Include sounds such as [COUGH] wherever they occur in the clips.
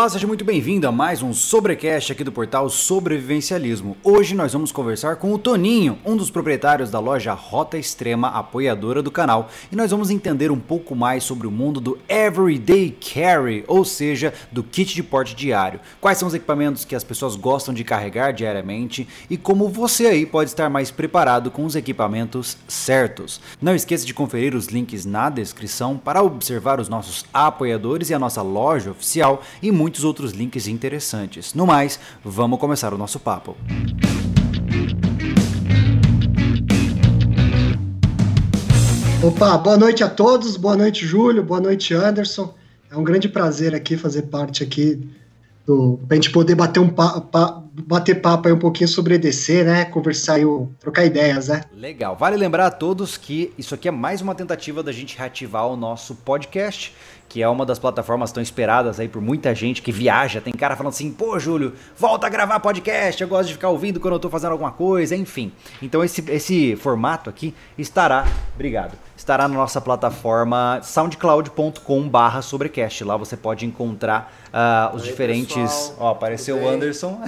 Olá, seja muito bem-vindo a mais um Sobrecast aqui do portal Sobrevivencialismo. Hoje nós vamos conversar com o Toninho, um dos proprietários da loja Rota Extrema, apoiadora do canal, e nós vamos entender um pouco mais sobre o mundo do Everyday Carry, ou seja, do kit de porte diário. Quais são os equipamentos que as pessoas gostam de carregar diariamente e como você aí pode estar mais preparado com os equipamentos certos. Não esqueça de conferir os links na descrição para observar os nossos apoiadores e a nossa loja oficial e muitos outros links interessantes. No mais, vamos começar o nosso papo. Opa, boa noite a todos, boa noite Júlio, boa noite Anderson. É um grande prazer aqui fazer parte aqui do pra gente poder bater um pa, pa, bater papo aí um pouquinho sobre EDC, né? Conversar e trocar ideias, né? Legal. Vale lembrar a todos que isso aqui é mais uma tentativa da gente reativar o nosso podcast que é uma das plataformas tão esperadas aí por muita gente que viaja. Tem cara falando assim: pô, Júlio, volta a gravar podcast. Eu gosto de ficar ouvindo quando eu tô fazendo alguma coisa, enfim. Então, esse, esse formato aqui estará, obrigado, estará na nossa plataforma soundcloud.com/barra sobrecast. Lá você pode encontrar uh, os Oi, diferentes. Pessoal. Ó, apareceu o Anderson.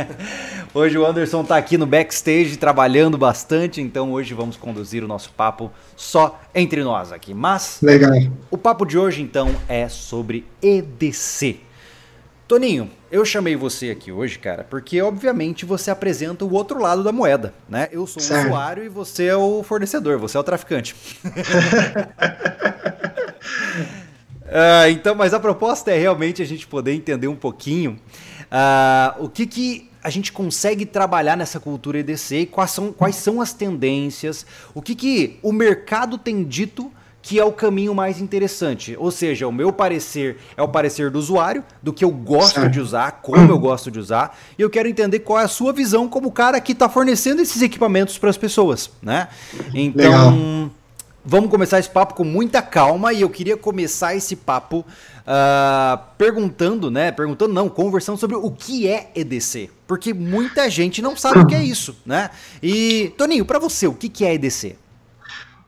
[LAUGHS] hoje o Anderson tá aqui no backstage trabalhando bastante, então hoje vamos conduzir o nosso papo só entre nós aqui. Mas Legal. o papo de hoje então é sobre EDC. Toninho, eu chamei você aqui hoje, cara, porque obviamente você apresenta o outro lado da moeda, né? Eu sou certo. o usuário e você é o fornecedor, você é o traficante. [LAUGHS] [LAUGHS] uh, então, mas a proposta é realmente a gente poder entender um pouquinho uh, o que que a gente consegue trabalhar nessa cultura EDC e quais são, quais são as tendências, o que, que o mercado tem dito que é o caminho mais interessante. Ou seja, o meu parecer é o parecer do usuário, do que eu gosto de usar, como eu gosto de usar, e eu quero entender qual é a sua visão como cara que está fornecendo esses equipamentos para as pessoas, né? Então, Legal. Vamos começar esse papo com muita calma e eu queria começar esse papo uh, perguntando, né? Perguntando não, conversando sobre o que é EDC porque muita gente não sabe o que é isso, né? E, Toninho, para você, o que, que é EDC?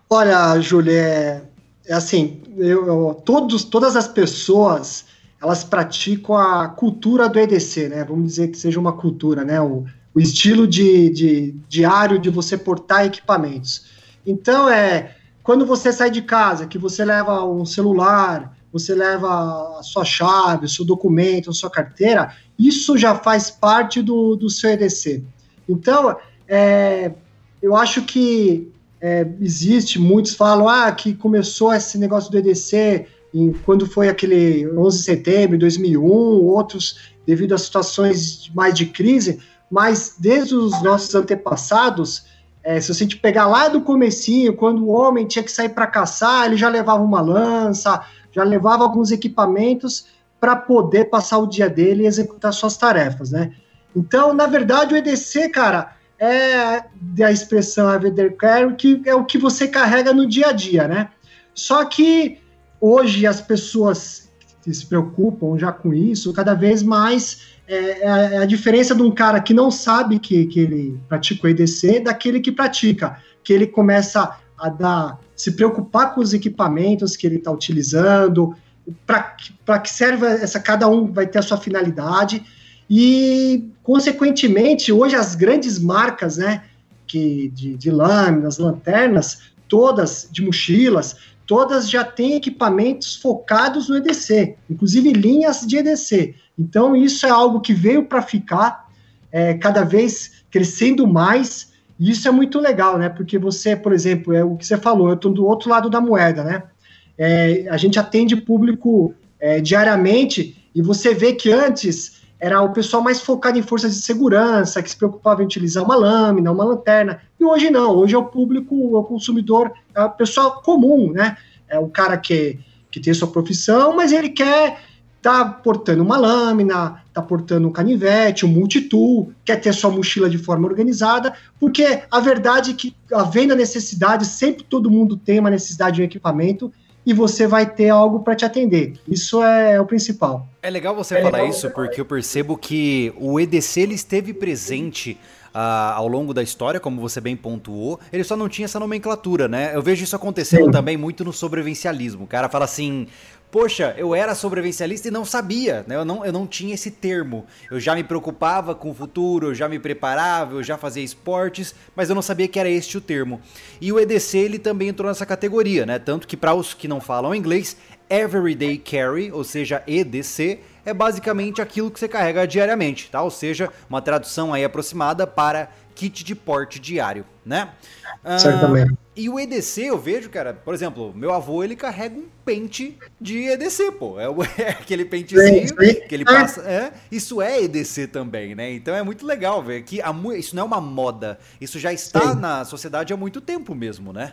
Olha, Júlia, é, é assim, eu, eu, todos, todas as pessoas, elas praticam a cultura do EDC, né? Vamos dizer que seja uma cultura, né? O, o estilo de, de diário de você portar equipamentos. Então, é quando você sai de casa, que você leva um celular, você leva a sua chave, o seu documento, a sua carteira, isso já faz parte do, do seu EDC. Então, é, eu acho que é, existe, muitos falam ah, que começou esse negócio do EDC em, quando foi aquele 11 de setembro de 2001, outros devido a situações mais de crise, mas desde os nossos antepassados, é, se você pegar lá do comecinho, quando o homem tinha que sair para caçar, ele já levava uma lança, já levava alguns equipamentos para poder passar o dia dele e executar suas tarefas, né? Então, na verdade, o EDC, cara, é da expressão everyday care, que é o que você carrega no dia a dia, né? Só que hoje as pessoas se preocupam já com isso, cada vez mais é, é, a diferença de um cara que não sabe que, que ele pratica o EDC daquele que pratica, que ele começa a dar se preocupar com os equipamentos que ele está utilizando, para que serve essa, cada um vai ter a sua finalidade, e, consequentemente, hoje as grandes marcas, né, que, de, de lâminas, lanternas, todas de mochilas, todas já têm equipamentos focados no EDC, inclusive linhas de EDC. Então, isso é algo que veio para ficar, é, cada vez crescendo mais, e isso é muito legal, né? Porque você, por exemplo, é o que você falou, eu estou do outro lado da moeda, né? É, a gente atende público é, diariamente e você vê que antes era o pessoal mais focado em forças de segurança, que se preocupava em utilizar uma lâmina, uma lanterna, e hoje não, hoje é o público, o consumidor, é o pessoal comum, né? É o cara que, que tem sua profissão, mas ele quer tá portando uma lâmina, tá portando um canivete, um multitool, quer ter sua mochila de forma organizada, porque a verdade é que, havendo a necessidade, sempre todo mundo tem uma necessidade de um equipamento e você vai ter algo para te atender. Isso é, o principal. É legal você é falar legal isso, porque eu percebo que o EDC ele esteve presente ao longo da história, como você bem pontuou, ele só não tinha essa nomenclatura, né? Eu vejo isso acontecendo Sim. também muito no sobrevivencialismo. O cara fala assim, poxa, eu era sobrevivencialista e não sabia, né? Eu não, eu não tinha esse termo. Eu já me preocupava com o futuro, eu já me preparava, eu já fazia esportes, mas eu não sabia que era este o termo. E o EDC ele também entrou nessa categoria, né? Tanto que para os que não falam inglês, Everyday Carry, ou seja, EDC, é basicamente aquilo que você carrega diariamente, tá? Ou seja, uma tradução aí aproximada para kit de porte diário, né? Certamente. Ah, e o EDC, eu vejo, cara, por exemplo, meu avô ele carrega um pente de EDC, pô. É, [LAUGHS] é aquele pentezinho sim, sim. que ele passa. É, isso é EDC também, né? Então é muito legal ver que a, isso não é uma moda. Isso já está sim. na sociedade há muito tempo mesmo, né?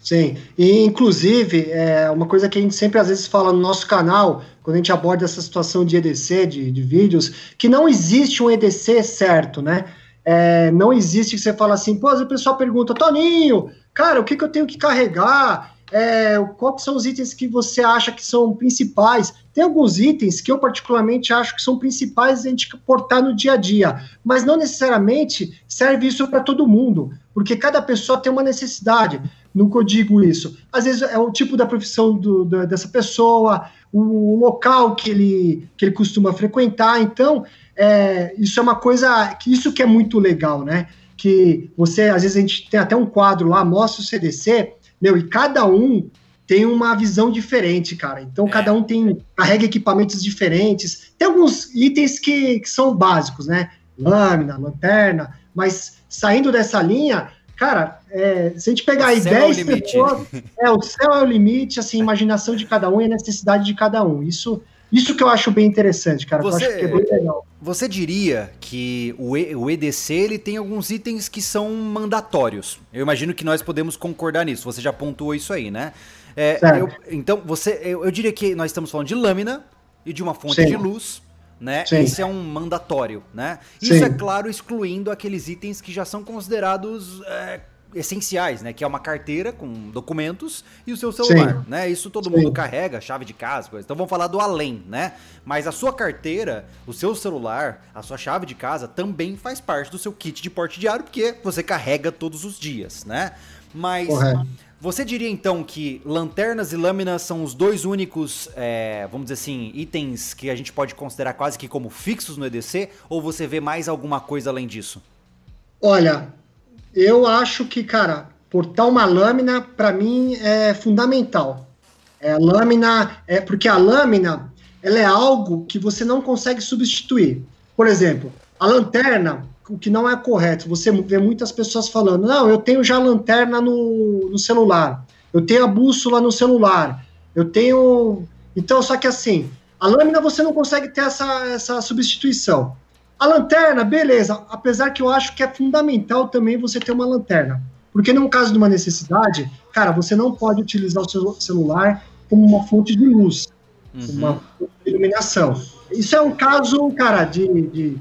Sim, e inclusive, é uma coisa que a gente sempre às vezes fala no nosso canal, quando a gente aborda essa situação de EDC, de, de vídeos, que não existe um EDC certo, né? É, não existe que você fala assim, pô, o pessoal pergunta, Toninho, cara, o que, que eu tenho que carregar? É, quais são os itens que você acha que são principais? Tem alguns itens que eu particularmente acho que são principais a gente portar no dia a dia, mas não necessariamente serve isso para todo mundo, porque cada pessoa tem uma necessidade. Nunca eu digo isso. Às vezes é o tipo da profissão do, da, dessa pessoa, o local que ele, que ele costuma frequentar. Então, é, isso é uma coisa isso que é muito legal, né? Que você, às vezes, a gente tem até um quadro lá, mostra o CDC, meu, e cada um tem uma visão diferente, cara. Então, é. cada um tem carrega equipamentos diferentes. Tem alguns itens que, que são básicos, né? Lâmina, lanterna, mas saindo dessa linha, cara, é, se a gente pegar o aí 10 é pessoas, é, o céu é o limite, assim, imaginação de cada um e a necessidade de cada um. Isso isso que eu acho bem interessante, cara. Você, eu acho que é bem legal. Você diria que o, e, o EDC ele tem alguns itens que são mandatórios. Eu imagino que nós podemos concordar nisso. Você já pontuou isso aí, né? É, eu, então, você, eu, eu, diria que nós estamos falando de lâmina e de uma fonte Sim. de luz. Né? Sim. Esse é um mandatório, né? Isso Sim. é claro excluindo aqueles itens que já são considerados é, essenciais, né? Que é uma carteira com documentos e o seu celular, Sim. né? Isso todo Sim. mundo carrega, chave de casa, coisa. Então vamos falar do além, né? Mas a sua carteira, o seu celular, a sua chave de casa também faz parte do seu kit de porte diário, porque você carrega todos os dias, né? Mas Correto. Você diria então que lanternas e lâminas são os dois únicos, é, vamos dizer assim, itens que a gente pode considerar quase que como fixos no EDC? Ou você vê mais alguma coisa além disso? Olha, eu acho que, cara, portar uma lâmina, para mim, é fundamental. É, lâmina, é porque a lâmina, ela é algo que você não consegue substituir. Por exemplo, a lanterna, o que não é correto, você vê muitas pessoas falando, não, eu tenho já a lanterna no, no celular, eu tenho a bússola no celular, eu tenho... Então, só que assim, a lâmina você não consegue ter essa, essa substituição. A lanterna, beleza, apesar que eu acho que é fundamental também você ter uma lanterna. Porque num caso de uma necessidade, cara, você não pode utilizar o seu celular como uma fonte de luz, uhum. uma fonte de iluminação. Isso é um caso, cara, de, de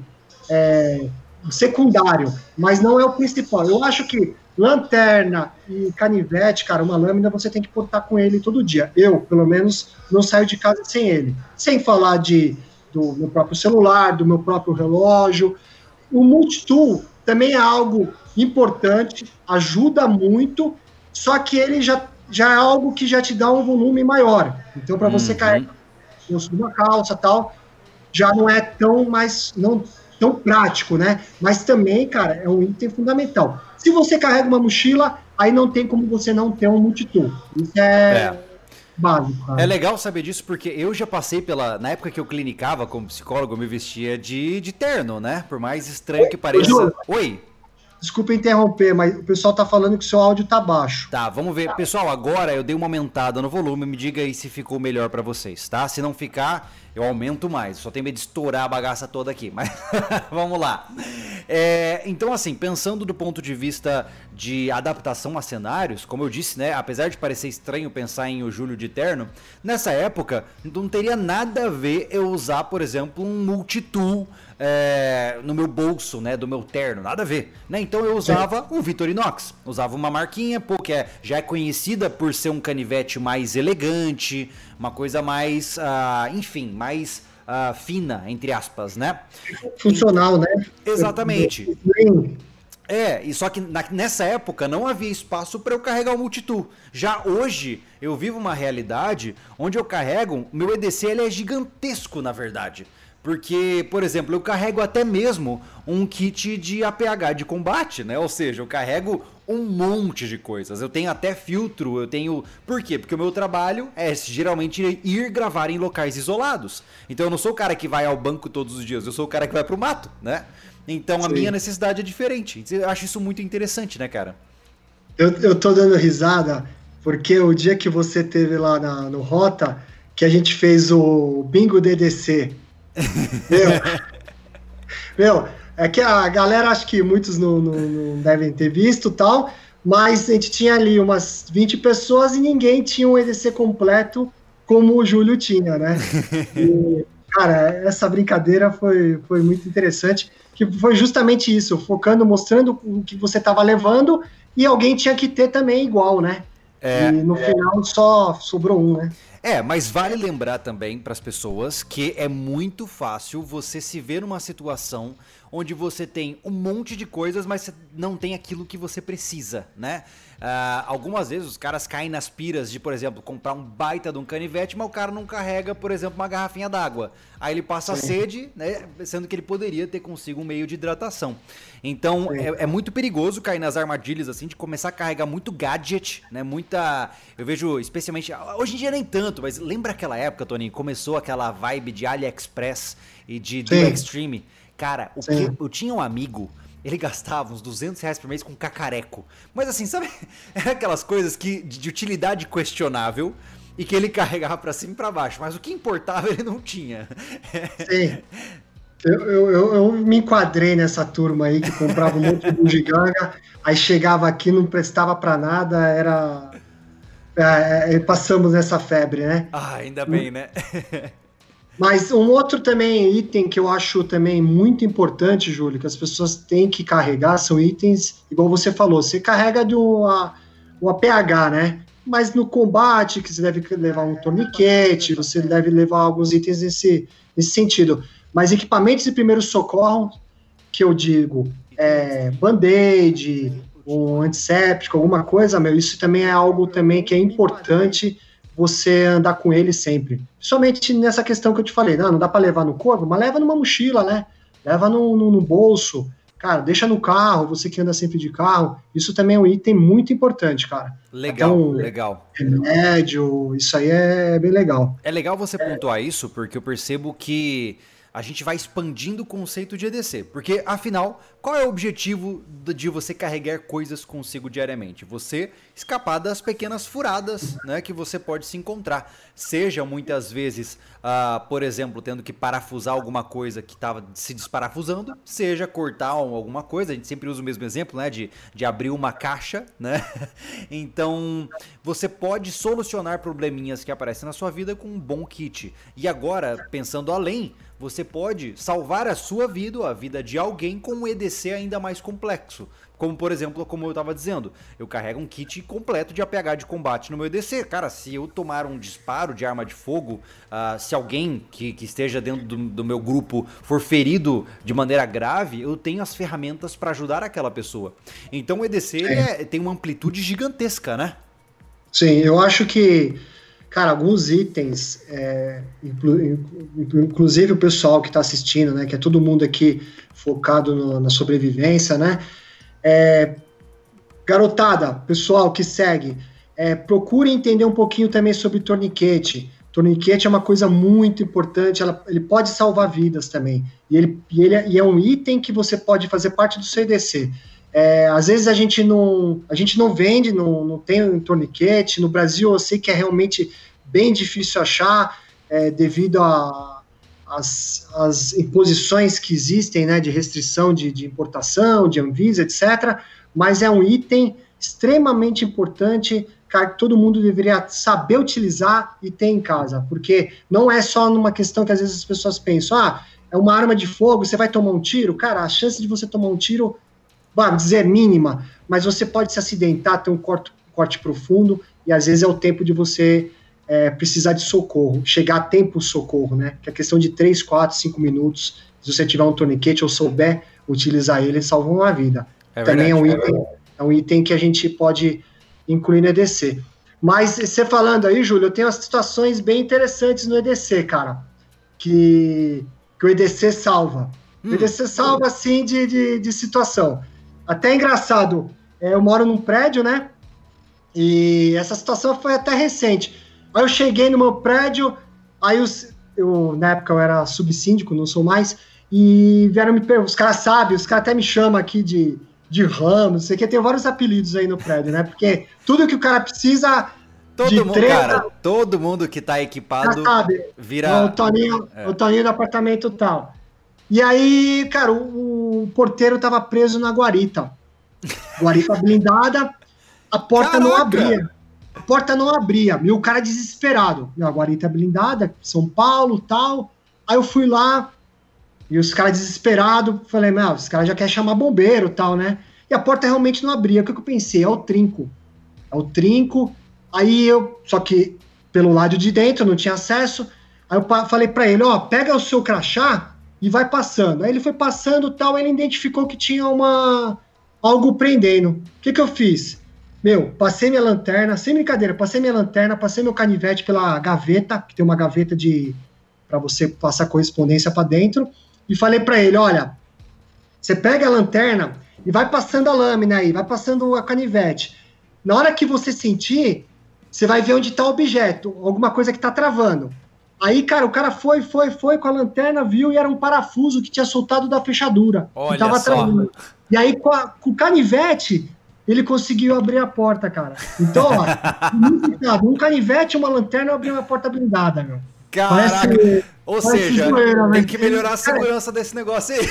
é, secundário, mas não é o principal. Eu acho que lanterna e canivete, cara, uma lâmina você tem que portar com ele todo dia. Eu, pelo menos, não saio de casa sem ele. Sem falar de do meu próprio celular, do meu próprio relógio. O multitool também é algo importante, ajuda muito, só que ele já, já é algo que já te dá um volume maior. Então, para você uhum. cair uma calça tal, já não é tão mais não tão prático, né? Mas também, cara, é um item fundamental. Se você carrega uma mochila, aí não tem como você não ter um multitool. Isso é, é básico. É legal saber disso porque eu já passei pela. Na época que eu clinicava como psicólogo, eu me vestia de, de terno, né? Por mais estranho que pareça. Oi. Desculpa interromper, mas o pessoal tá falando que o seu áudio tá baixo. Tá, vamos ver. Pessoal, agora eu dei uma aumentada no volume, me diga aí se ficou melhor para vocês, tá? Se não ficar, eu aumento mais. Só tenho medo de estourar a bagaça toda aqui, mas [LAUGHS] vamos lá. É, então, assim, pensando do ponto de vista de adaptação a cenários, como eu disse, né? Apesar de parecer estranho pensar em o Júlio de terno, nessa época não teria nada a ver eu usar, por exemplo, um multitool é, no meu bolso, né, do meu terno, nada a ver, né? Então eu usava Sim. um Victorinox, usava uma marquinha, pô, que é, já é conhecida por ser um canivete mais elegante, uma coisa mais, uh, enfim, mais uh, fina, entre aspas, né? Funcional, né? Exatamente. É, e só que na, nessa época não havia espaço para eu carregar o multitool. Já hoje eu vivo uma realidade onde eu carrego, meu EDC ele é gigantesco na verdade. Porque, por exemplo, eu carrego até mesmo um kit de APH de combate, né? Ou seja, eu carrego um monte de coisas. Eu tenho até filtro, eu tenho. Por quê? Porque o meu trabalho é geralmente ir gravar em locais isolados. Então eu não sou o cara que vai ao banco todos os dias, eu sou o cara que vai pro mato, né? Então a Sim. minha necessidade é diferente. Eu acho isso muito interessante, né, cara? Eu, eu tô dando risada porque o dia que você teve lá na, no Rota, que a gente fez o Bingo DDC [LAUGHS] meu, meu, é que a galera, acho que muitos não, não, não, devem ter visto tal, mas a gente tinha ali umas 20 pessoas e ninguém tinha um EDC completo como o Júlio tinha, né? [LAUGHS] E, cara, essa brincadeira foi, foi muito interessante, que foi justamente isso, focando, mostrando o que você estava levando e alguém tinha que ter também igual, né? É, e no é. final só sobrou um, né? É, mas vale lembrar também para as pessoas que é muito fácil você se ver numa situação onde você tem um monte de coisas, mas não tem aquilo que você precisa, né? Uh, algumas vezes os caras caem nas piras de, por exemplo, comprar um baita de um canivete, mas o cara não carrega, por exemplo, uma garrafinha d'água. Aí ele passa Sim. sede, né? Sendo que ele poderia ter consigo um meio de hidratação. Então é, é, muito perigoso cair nas armadilhas assim de começar a carregar muito gadget, né? Muita. Eu vejo, especialmente. Hoje em dia nem tanto, mas lembra aquela época, Tony? Começou aquela vibe de AliExpress e de do Extreme. Cara, o que, eu tinha um amigo ele gastava uns 200 reais por mês com cacareco. Mas assim, sabe? [LAUGHS] Era aquelas coisas que de utilidade questionável e que ele carregava para cima e para baixo. Mas o que importava ele não tinha. Sim. [LAUGHS] Eu, eu, eu, me enquadrei nessa turma aí que comprava um monte de bugiganga, aí chegava aqui, não prestava para nada, era. É, é, passamos nessa febre, né? Ah, ainda bem, né? [LAUGHS] Mas um outro também item que eu acho também muito importante, Júlio, que as pessoas têm que carregar são itens, igual você falou, você carrega do a, o APH, né? Mas no combate, que você deve levar um torniquete, você deve levar alguns itens nesse, nesse sentido. Mas equipamentos de primeiro socorro, que eu digo, é, band-aid, um antisséptico, alguma coisa, meu, isso também é algo também que é importante você andar com ele sempre. Somente nessa questão que eu te falei, não, não dá para levar no corpo, mas leva numa mochila, né? Leva no, no, no, bolso, cara, deixa no carro, você que anda sempre de carro, isso também é um item muito importante, cara. Legal, então, legal. Remédio, isso aí é bem legal. É legal você é. pontuar isso, porque eu percebo que a gente vai expandindo o conceito de EDC. Porque, afinal, qual é o objetivo de você carregar coisas consigo diariamente? Você escapar das pequenas furadas né, que você pode se encontrar. Seja muitas vezes, uh, por exemplo, tendo que parafusar alguma coisa que estava se desparafusando, seja cortar alguma coisa, a gente sempre usa o mesmo exemplo, né? De, de abrir uma caixa, né? [LAUGHS] Então, você pode solucionar probleminhas que aparecem na sua vida com um bom kit. E agora, pensando além, você pode salvar a sua vida ou a vida de alguém com um EDC ainda mais complexo. Como, por exemplo, como eu estava dizendo, eu carrego um kit completo de APH de combate no meu EDC. Cara, se eu tomar um disparo de arma de fogo, uh, se alguém que, que esteja dentro do, do, meu grupo for ferido de maneira grave, eu tenho as ferramentas para ajudar aquela pessoa. Então o EDC é, tem uma amplitude gigantesca, né? Sim, eu acho que cara, alguns itens, é, inclu, inclusive o pessoal que está assistindo, né, que é todo mundo aqui focado no, na sobrevivência, né, é, garotada, pessoal que segue, é, procure entender um pouquinho também sobre torniquete. Torniquete é uma coisa muito importante, ela, ele pode salvar vidas também. E ele, e ele e é um item que você pode fazer parte do CDC. É, às vezes a gente não, a gente não vende, não, não tem um torniquete. No Brasil eu sei que é realmente bem difícil achar, é, devido às imposições que existem, né, de restrição de, de importação, de Anvisa, etc. Mas é um item extremamente importante que todo mundo deveria saber utilizar e ter em casa, porque não é só numa questão que às vezes as pessoas pensam, ah, é uma arma de fogo, você vai tomar um tiro, cara, a chance de você tomar um tiro, vamos dizer mínima, mas você pode se acidentar, ter um corte, corte profundo, e às vezes é o tempo de você é, precisar de socorro, chegar a tempo socorro, né? Que é questão de 3, 4, 5 minutos, se você tiver um torniquete ou souber utilizar ele, salva uma vida. É também é um, item, é um item que a gente pode incluir no EDC. Mas você falando aí, Júlio, eu tenho umas situações bem interessantes no EDC, cara, que, que o EDC salva. Hum. O EDC salva, assim, de, de, de situação. Até engraçado, é, eu moro num prédio, né? E essa situação foi até recente. Aí eu cheguei no meu prédio, aí os, eu, na época eu era subsíndico, não sou mais, e vieram me perguntar, os caras sabem, os caras até me chamam aqui de, de Ramos, não sei o que, tem vários apelidos aí no prédio, né? Porque tudo que o cara precisa todo de mundo, treta, cara, todo mundo que tá equipado sabe, vira... O Toninho, é. o Toninho do apartamento tal. E aí, cara, o, o porteiro tava preso na guarita. Guarita [LAUGHS] blindada, a porta Caraca. não abria. A porta não abria. E o cara desesperado. A guarita blindada, São Paulo, tal. Aí eu fui lá, e os caras desesperados, falei, meu, os caras já querem chamar bombeiro tal, né? E a porta realmente não abria. O que eu pensei? É o trinco. É o trinco. Aí eu, só que pelo lado de dentro, não tinha acesso. Aí eu falei para ele, ó, pega o seu crachá e vai passando. Aí ele foi passando tal, ele identificou que tinha uma algo prendendo. O que que eu fiz? Meu, passei minha lanterna, sem brincadeira, passei minha lanterna, passei meu canivete pela gaveta, que tem uma gaveta de para você passar correspondência para dentro e falei para ele: olha, você pega a lanterna e vai passando a lâmina aí, vai passando a canivete. Na hora que você sentir, você vai ver onde está o objeto, alguma coisa que está travando. Aí, cara, o cara foi, foi, foi com a lanterna, viu e era um parafuso que tinha soltado da fechadura. Olha que tava só. Travando. E aí, com, a, com, o canivete, ele conseguiu abrir a porta, cara. Então, ó, [LAUGHS] um canivete uma lanterna abriu uma porta blindada, meu. Caraca. Parece, Ou seja, zoeira, tem que melhorar a segurança cara, desse negócio aí.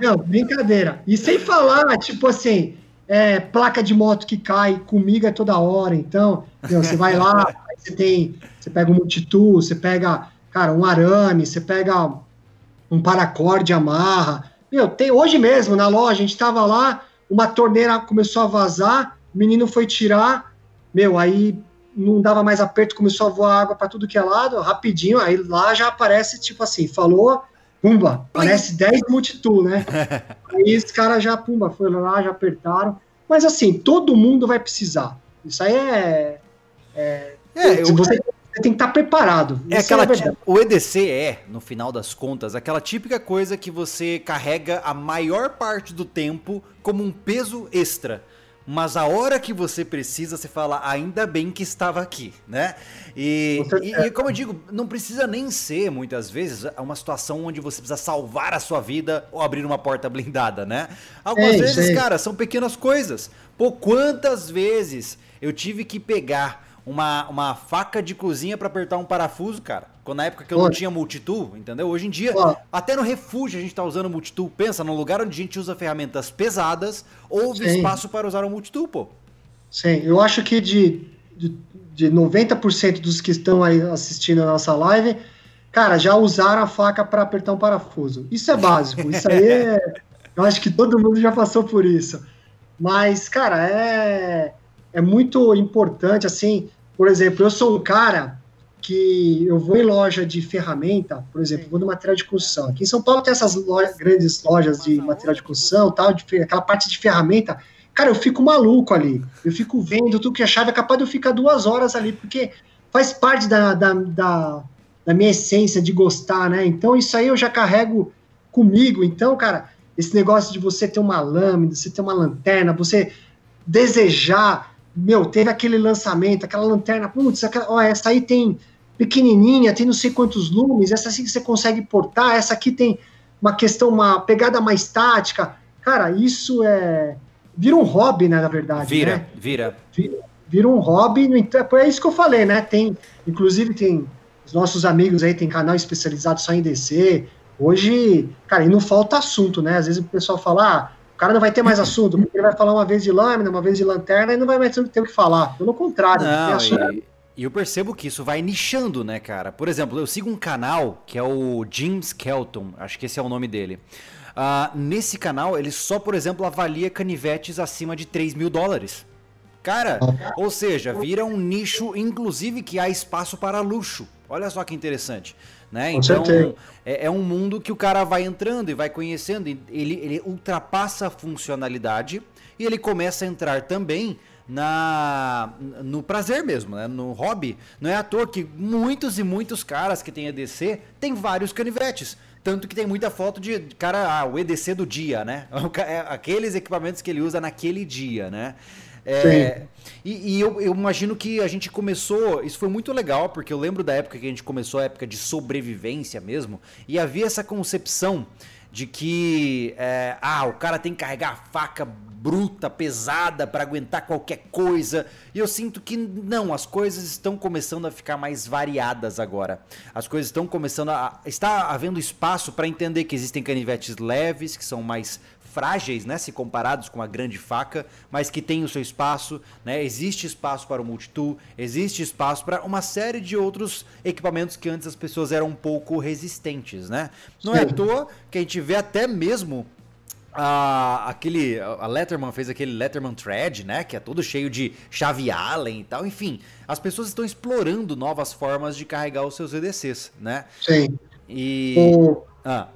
Não, brincadeira. E sem falar, tipo assim, é, placa de moto que cai comigo é toda hora. Então, meu, você vai lá, [LAUGHS] você tem, você pega um multitool, você pega, cara, um arame, você pega um paracorde, amarra. Meu, tem hoje mesmo na loja, a gente estava lá, uma torneira começou a vazar, o menino foi tirar, meu, aí não dava mais aperto, começou a voar água para tudo que é lado, rapidinho, aí lá já aparece, tipo assim, falou, pumba, parece 10 multitool, né? [LAUGHS] aí os caras já, pumba, foram lá, já apertaram. Mas assim, todo mundo vai precisar. Isso aí é. é, é eu... você, você tem que estar preparado. É aquela, é o EDC é, no final das contas, aquela típica coisa que você carrega a maior parte do tempo como um peso extra mas a hora que você precisa, você fala, ainda bem que estava aqui, né? E, e, e, como eu digo, não precisa nem ser, muitas vezes, uma situação onde você precisa salvar a sua vida ou abrir uma porta [LAUGHS] blindada, né? Algumas é, vezes, cara, são pequenas coisas. Pô, quantas vezes eu tive que pegar uma, uma faca de cozinha para apertar um parafuso, cara. Quando na época que eu não tinha multitool, entendeu? Hoje em dia, até no refúgio a gente tá usando multitool. Pensa, num lugar onde a gente usa ferramentas pesadas, houve Sim. espaço para usar um multitool, pô. Sim, eu acho que de, de, de 90% dos que estão aí assistindo a nossa live, cara, já usaram a faca para apertar um parafuso. Isso é básico, isso aí é. [LAUGHS] Eu acho que todo mundo já passou por isso. Mas, cara, é, é muito importante, assim, por exemplo, eu sou um cara que eu vou em loja de ferramenta, por exemplo, vou no material de construção. Aqui em São Paulo tem essas grandes lojas de material de construção, tal, de, aquela parte de ferramenta. Cara, eu fico maluco ali. Eu fico vendo tudo que a chave é capaz de eu ficar duas horas ali, porque faz parte da, da, da, da minha essência de gostar, né? Então isso aí eu já carrego comigo. Então, cara, esse negócio de você ter uma lâmina, você ter uma lanterna, você desejar meu, teve aquele lançamento, aquela lanterna, putz, aquela, ó, essa aí tem pequenininha, tem não sei quantos lumes, essa assim que você consegue portar, essa aqui tem uma questão, uma pegada mais tática. Cara, isso é. Vira um hobby, né, na verdade. Vira, né? vira. Vira, vira um hobby. É isso que eu falei, né? Tem, inclusive, tem os nossos amigos aí, tem canal especializado só em DC. Hoje, cara, e não falta assunto, né? Às vezes o pessoal fala, ah, o cara não vai ter mais assunto, porque ele vai falar uma vez de lâmina, uma vez de lanterna e não vai mais ter o que falar. Pelo contrário. Não, e, e, eu percebo que isso vai nichando, né, cara? Por exemplo, eu sigo um canal que é o Jim Skelton, acho que esse é o nome dele. Uh, nesse canal, ele só, por exemplo, avalia canivetes acima de 3 mil dólares. Cara, ou seja, vira um nicho, inclusive, que há espaço para luxo. Olha só que interessante. Né? Então, é, é, um mundo que o cara vai entrando e vai conhecendo, ele, ele ultrapassa a funcionalidade e ele começa a entrar também na no prazer mesmo, né? no hobby. Não é à toa que muitos e muitos caras que têm EDC têm vários canivetes. Tanto que tem muita foto de cara, ah, o EDC do dia, né? [LAUGHS] É aqueles equipamentos que ele usa naquele dia, né? É, e, e eu, eu, imagino que a gente começou. Isso foi muito legal, porque eu lembro da época que a gente começou, a época de sobrevivência mesmo, e havia essa concepção de que é, ah, o cara tem que carregar a faca bruta, pesada para aguentar qualquer coisa. E eu sinto que não, as coisas estão começando a ficar mais variadas agora. As coisas estão começando a está havendo espaço para entender que existem canivetes leves, que são mais frágeis, né, se comparados com a grande faca, mas que tem o seu espaço, né? Existe espaço para o multitool, existe espaço para uma série de outros equipamentos que antes as pessoas eram um pouco resistentes, né? Não é à toa que a gente vê até mesmo a, aquele, a Letterman fez aquele Letterman Thread, né? Que é todo cheio de chave Allen e tal. Enfim, as pessoas estão explorando novas formas de carregar os seus EDCs, né? Sim. E. O... Ah.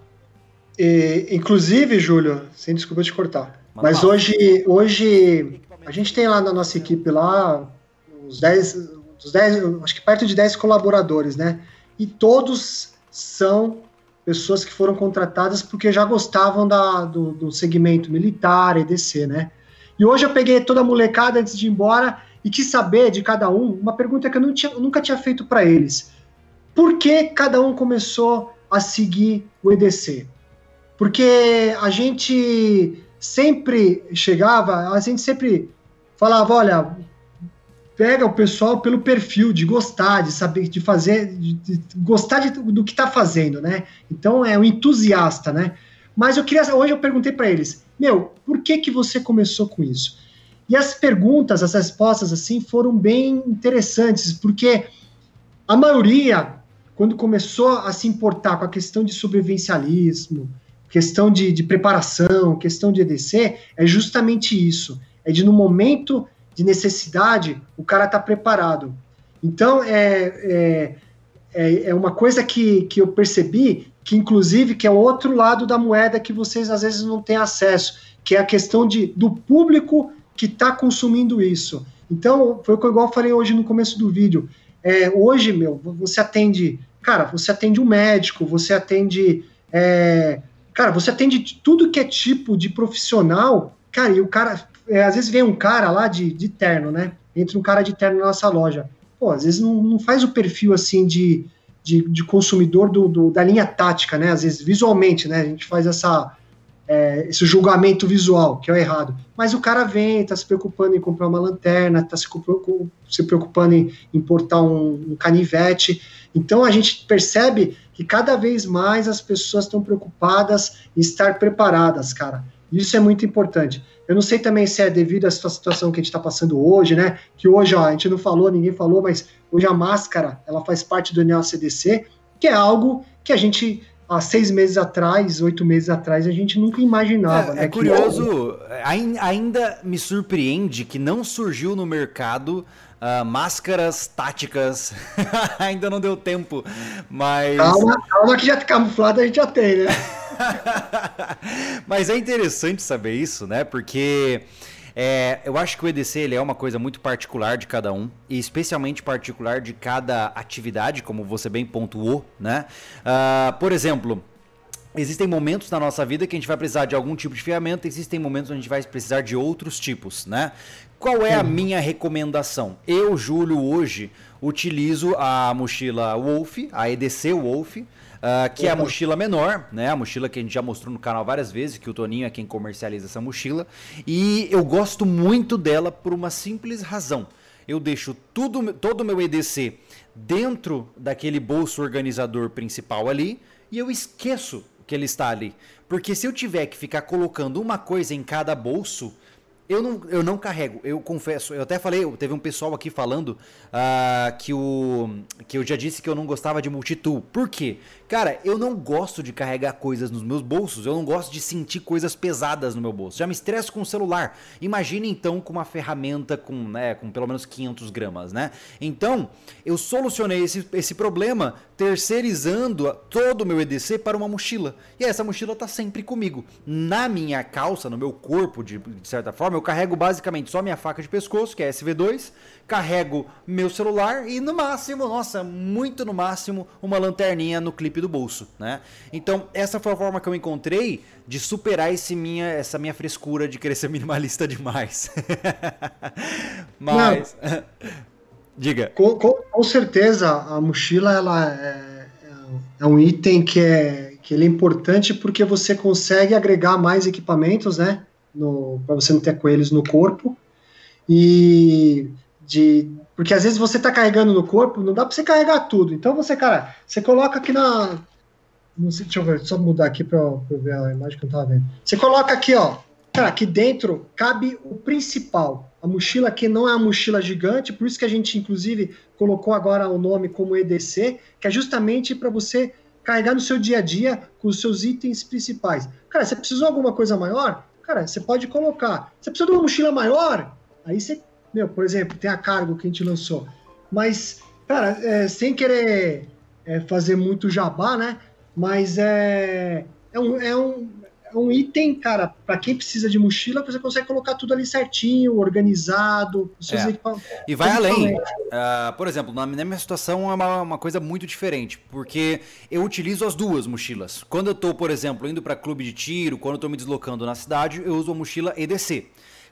E, inclusive, Júlio, sem desculpa te cortar, mas mal. hoje, hoje a gente tem lá na nossa equipe lá uns 10, uns 10, acho que perto de 10 colaboradores, né? E todos são pessoas que foram contratadas porque já gostavam da, do, do segmento militar, EDC, né? E hoje eu peguei toda a molecada antes de ir embora e quis saber de cada um uma pergunta que eu, tinha, eu nunca tinha feito para eles. Por que cada um começou a seguir o EDC? Porque a gente sempre chegava, a gente sempre falava, olha, pega o pessoal pelo perfil de gostar, de saber, de fazer, de, de gostar de, do que está fazendo, né? Então é um entusiasta, né? Mas eu queria, hoje eu perguntei para eles, meu, por que que você começou com isso? E as perguntas, as respostas assim foram bem interessantes, porque a maioria, quando começou a se importar com a questão de sobrevivencialismo, questão de, de preparação, questão de EDC, é justamente isso. É de no momento de necessidade, o cara está preparado. Então, é, é, é, é, uma coisa que, que eu percebi, que inclusive que é o outro lado da moeda que vocês às vezes não têm acesso, que é a questão de, do público que está consumindo isso. Então, foi o que eu falei hoje no começo do vídeo. É, hoje, meu, você atende, cara, você atende um médico, você atende é, Cara, você atende tudo que é tipo de profissional, cara, e o cara, é, às vezes vem um cara lá de, de terno, né? Entra um cara de terno na nossa loja. Pô, às vezes não, não faz o perfil assim de, de, de consumidor do, do, da linha tática, né? Às vezes visualmente, né? A gente faz essa, é, esse julgamento visual, que é o errado. Mas o cara vem, está se preocupando em comprar uma lanterna, está se, se, preocupando em importar um, um, canivete. Então a gente percebe que cada vez mais as pessoas estão preocupadas em estar preparadas, cara. Isso é muito importante. Eu não sei também se é devido a essa situação que a gente está passando hoje, né? Que hoje, ó, a gente não falou, ninguém falou, mas hoje a máscara ela faz parte do NLCDC, que é algo que a gente há seis meses atrás, oito meses atrás, a gente nunca imaginava. É, né, é curioso, que... ainda me surpreende que não surgiu no mercado uh, máscaras táticas. [LAUGHS] ainda não deu tempo, mas. Calma, calma que já camuflado a gente já tem, né? [LAUGHS] mas é interessante saber isso, né? Porque. É, eu acho que o EDC ele é uma coisa muito particular de cada um, e especialmente particular de cada atividade, como você bem pontuou, né? Uh, por exemplo, Existem momentos na nossa vida que a gente vai precisar de algum tipo de ferramenta, existem momentos onde a gente vai precisar de outros tipos, né? Qual é a minha recomendação? Eu, Júlio, hoje utilizo a mochila Wolf, a EDC Wolf, Uh, que é a mochila menor, né? A mochila que a gente já mostrou no canal várias vezes, que o Toninho é quem comercializa essa mochila. E eu gosto muito dela por uma simples razão. Eu deixo tudo, todo o meu EDC dentro daquele bolso organizador principal ali e eu esqueço que ele está ali. Porque se eu tiver que ficar colocando uma coisa em cada bolso, Eu não, eu não carrego, eu confesso. Eu até falei, teve um pessoal aqui falando uh, que, o, que eu já disse que eu não gostava de multitool. Por quê? Cara, eu não gosto de carregar coisas nos meus bolsos, eu não gosto de sentir coisas pesadas no meu bolso. Já me estresso com o celular. Imagine então com uma ferramenta com, né, com pelo menos 500 gramas, né? Então, eu solucionei esse, esse problema terceirizando todo o meu EDC para uma mochila. E essa mochila está sempre comigo. Na minha calça, no meu corpo, de, de certa forma, eu carrego basicamente só minha faca de pescoço, que é SV2, carrego meu celular e no máximo, nossa, muito no máximo, uma lanterninha no clipe do bolso, né? Então, essa foi a forma que eu encontrei de superar esse minha, essa minha frescura de querer ser minimalista demais. [LAUGHS] Mas [LAUGHS] diga. Com, com, com, certeza a mochila ela é, é um item que é que ele é importante porque você consegue agregar mais equipamentos, né? Para você não ter coelhos no corpo. E de. Porque às vezes você está carregando no corpo, não dá para você carregar tudo. Então você, cara, você coloca aqui na. Não sei, deixa eu ver, só mudar aqui para ver a imagem que eu estava vendo. Você coloca aqui, ó. Cara, aqui dentro cabe o principal. A mochila aqui não é uma mochila gigante, por isso que a gente, inclusive, colocou agora o nome como EDC, que é justamente para você carregar no seu dia a dia com os seus itens principais. Cara, você precisou de alguma coisa maior? Cara, você pode colocar. Você precisa de uma mochila maior? Aí você, meu, por exemplo, tem a cargo que a gente lançou. Mas, cara, é, sem querer é, fazer muito jabá, né? Mas é, é, um, é, um, é um item, cara, para quem precisa de mochila, você consegue colocar tudo ali certinho, organizado. É. E vai além. Uh, por exemplo, na minha situação é uma, uma, coisa muito diferente, porque eu utilizo as duas mochilas. Quando eu estou, por exemplo, indo para clube de tiro, quando eu estou me deslocando na cidade, eu uso a mochila EDC.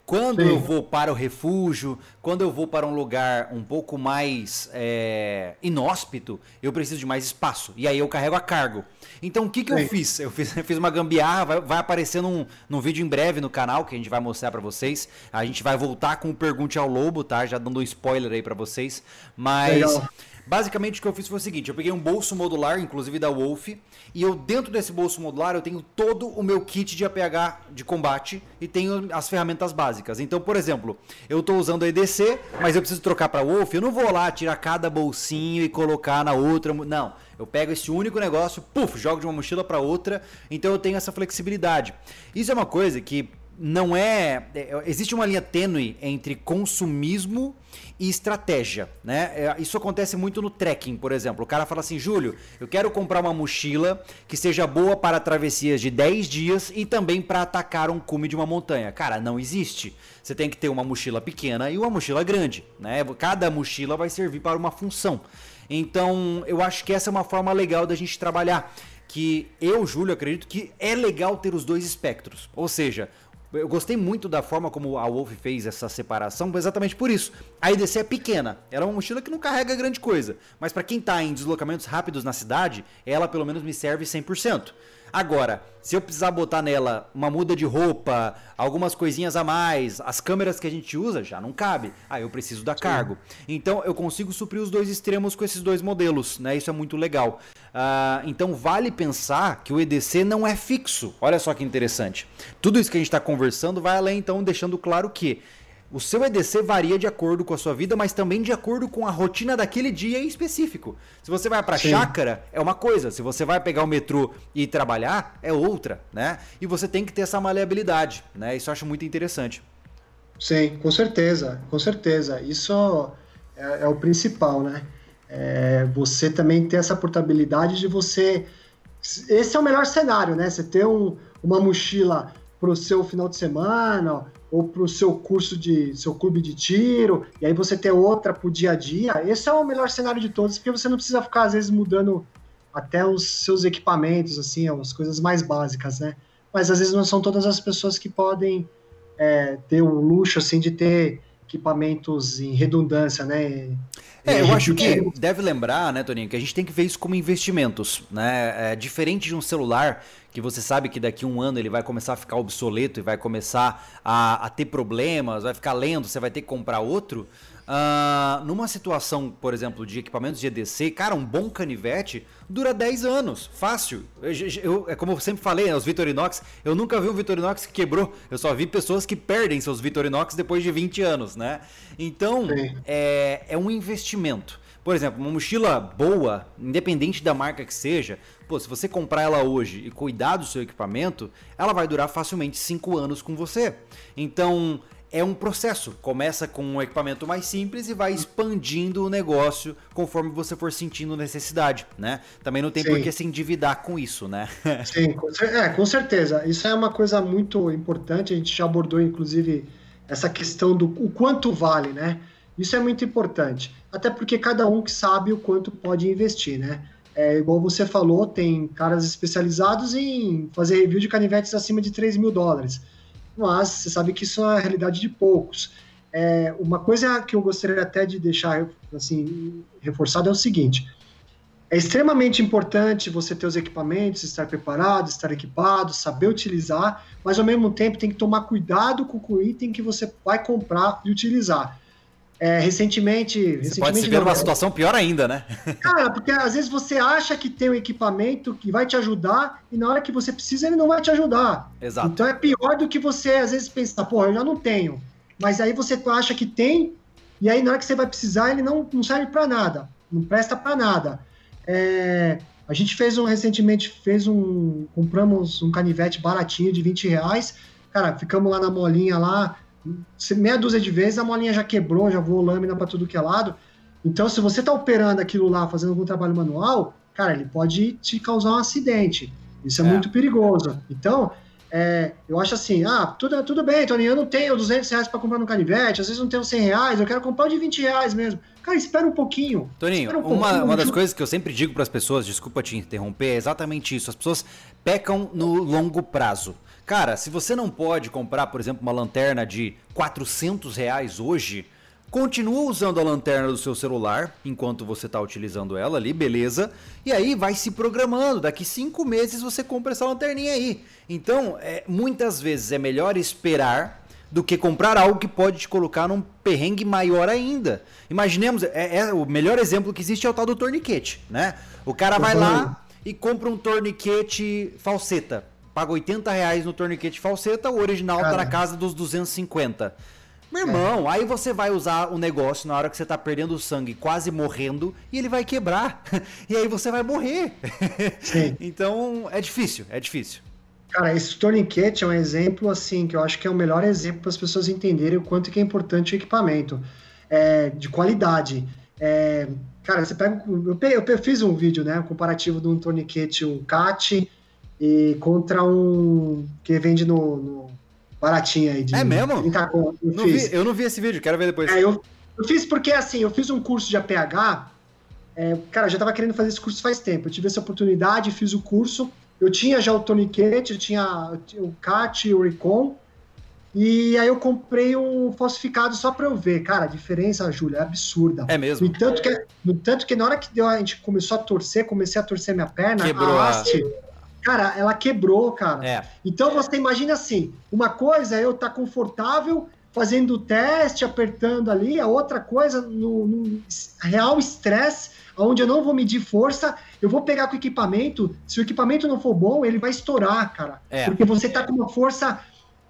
Quando Sim. eu vou para o refúgio, quando eu vou para um lugar um pouco mais é, inóspito, eu preciso de mais espaço. E aí eu carrego a cargo. Então o que, que eu fiz? Eu fiz, [LAUGHS] fiz uma gambiarra, vai, vai aparecer num, num vídeo em breve no canal que a gente vai mostrar para vocês. A gente vai voltar com o Pergunte ao Lobo, tá? Já dando um spoiler aí para vocês. Mas. Legal. Basicamente o que eu fiz foi o seguinte, eu peguei um bolso modular, inclusive da Wolf, e eu dentro desse bolso modular eu tenho todo o meu kit de APH de combate e tenho as ferramentas básicas. Então, por exemplo, eu estou usando a EDC, mas eu preciso trocar para Wolf, eu não vou lá tirar cada bolsinho e colocar na outra, não. Eu pego esse único negócio, puf, jogo de uma mochila para outra, então eu tenho essa flexibilidade. Isso é uma coisa que não é, é, Existe uma linha tênue entre consumismo e estratégia, né? É, isso acontece muito no trekking, por exemplo. O cara fala assim: Júlio, eu quero comprar uma mochila que seja boa para travessias de 10 dias e também para atacar um cume de uma montanha. Cara, não existe. Você tem que ter uma mochila pequena e uma mochila grande, né? Cada mochila vai servir para uma função. Então, eu acho que essa é uma forma legal da gente trabalhar que eu, Júlio, acredito que é legal ter os dois espectros. Ou seja, eu gostei muito da forma como a Wolf fez essa separação, exatamente por isso. A EDC é pequena, ela é uma mochila que não carrega grande coisa, mas para quem está em deslocamentos rápidos na cidade, ela pelo menos me serve 100%. Agora, se eu precisar botar nela uma muda de roupa, algumas coisinhas a mais, as câmeras que a gente usa já não cabe. Ah, eu preciso da cargo. Então eu consigo suprir os dois extremos com esses dois modelos, né? Isso é muito legal. Uh, então vale pensar que o EDC não é fixo. Olha só que interessante. Tudo isso que a gente está conversando vai além, então, deixando claro que o seu EDC varia de acordo com a sua vida, mas também de acordo com a rotina daquele dia em específico. Se você vai para chácara, é uma coisa. Se você vai pegar o metrô e trabalhar, é outra, né? E você tem que ter essa maleabilidade, né? Isso eu acho muito interessante. Sim, com certeza, com certeza. Isso é, é o principal, né? É você também ter essa portabilidade de você. Esse é o melhor cenário, né? Você ter um, uma mochila para o seu final de semana ou para o seu curso de seu clube de tiro, e aí você ter outra para o dia a dia, esse é o melhor cenário de todos, porque você não precisa ficar, às vezes, mudando até os seus equipamentos, assim, as coisas mais básicas, né? Mas às vezes não são todas as pessoas que podem é, ter o luxo, assim, de ter equipamentos em redundância, né? É, eu acho que deve lembrar, né, Toninho, que a gente tem que ver isso como investimentos, né? É, diferente de um celular que você sabe que daqui a um ano ele vai começar a ficar obsoleto e vai começar a, a ter problemas, vai ficar lento, você vai ter que comprar outro. Uh, numa situação, por exemplo, de equipamentos de EDC, cara, um bom canivete dura 10 anos, fácil. Eu, eu, é como eu sempre falei, né, os Vitorinox, eu nunca vi um Vitorinox que quebrou, eu só vi pessoas que perdem seus Vitorinox depois de 20 anos, né? Então, é, é um investimento. Por exemplo, uma mochila boa, independente da marca que seja, pô, se você comprar ela hoje e cuidar do seu equipamento, ela vai durar facilmente 5 anos com você. Então, é um processo. Começa com um equipamento mais simples e vai expandindo o negócio conforme você for sentindo necessidade, né? Também não tem Sim. por que se endividar com isso, né? [LAUGHS] Sim, com, é, com certeza. Isso é uma coisa muito importante. A gente já abordou, inclusive, essa questão do o quanto vale, né? Isso é muito importante. Até porque cada um que sabe o quanto pode investir, né? É, igual você falou, tem caras especializados em fazer review de canivetes acima de 3 mil dólares mas você sabe que isso é a realidade de poucos. É, uma coisa que eu gostaria até de deixar assim é o seguinte: é extremamente importante você ter os equipamentos, estar preparado, estar equipado, saber utilizar, mas ao mesmo tempo tem que tomar cuidado com o item que você vai comprar e utilizar. É, recentemente. Você recentemente pode se ver numa situação pior ainda, né? Cara, [LAUGHS] porque às vezes você acha que tem um equipamento que vai te ajudar e na hora que você precisa ele não vai te ajudar. Exato. Então é pior do que você às vezes pensar, pô, eu já não tenho. Mas aí você acha que tem e aí na hora que você vai precisar ele não, não serve para nada, não presta para nada. É, a gente fez um recentemente, fez um. Compramos um canivete baratinho de 20 reais. Cara, ficamos lá na molinha lá meia dúzia de vezes a molinha já quebrou, já voou lâmina para tudo que é lado. Então, se você está operando aquilo lá, fazendo algum trabalho manual, cara, ele pode te causar um acidente. Isso é, é. muito perigoso. Então, é, eu acho assim, ah, tudo, tudo bem, Tony, eu não tenho 200 reais para comprar no canivete, às vezes não tenho 100 reais, eu quero comprar o de 20 reais mesmo. Cara, espera um pouquinho. Toninho, um uma, pouquinho, uma das coisas que eu sempre digo para as pessoas, desculpa te interromper, é exatamente isso. As pessoas pecam no longo prazo. Cara, se você não pode comprar, por exemplo, uma lanterna de 400 reais hoje, continua usando a lanterna do seu celular enquanto você está utilizando ela ali, beleza? E aí vai se programando. Daqui cinco meses você compra essa lanterninha aí. Então, é, muitas vezes é melhor esperar do que comprar algo que pode te colocar num perrengue maior ainda. Imaginemos, é, é o melhor exemplo que existe é o tal do torniquete, né? O cara vai lá e compra um torniquete falseta paga 80 reais no torniquete falseta, o original Cara. tá na casa dos 250. Meu irmão, é. aí você vai usar o negócio na hora que você tá perdendo sangue, quase morrendo, e ele vai quebrar. [LAUGHS] e aí você vai morrer. Sim. [LAUGHS] então é difícil, é difícil. Cara, esse torniquete é um exemplo assim que eu acho que é o melhor exemplo para as pessoas entenderem o quanto que é importante o equipamento é, de qualidade. É, cara, você pega. Eu, eu, fiz um vídeo, né? Um comparativo de um torniquete, um CAT e contra um que vende no, no baratinho aí. De é mesmo? eu, não vi, eu não vi esse vídeo, quero ver depois. É, eu, eu fiz porque assim, eu fiz um curso de APH, é, cara, já tava querendo fazer esse curso faz tempo. Eu tive essa oportunidade, fiz o curso. Eu tinha já o Toniquete, eu tinha o CAT, o Recon. E aí eu comprei um falsificado só para eu ver. Cara, a diferença, Júlia, é absurda. É mesmo. No tanto que, no tanto que na hora que deu, a gente começou a torcer, comecei a torcer minha perna, Quebrou a haste, Cara, ela quebrou, cara. É. Então você imagina assim: uma coisa é eu estar tá confortável fazendo o teste, apertando ali, a outra coisa no, no real estresse, onde eu não vou medir força, eu vou pegar com o equipamento. Se o equipamento não for bom, ele vai estourar, cara. É. Porque você tá com uma força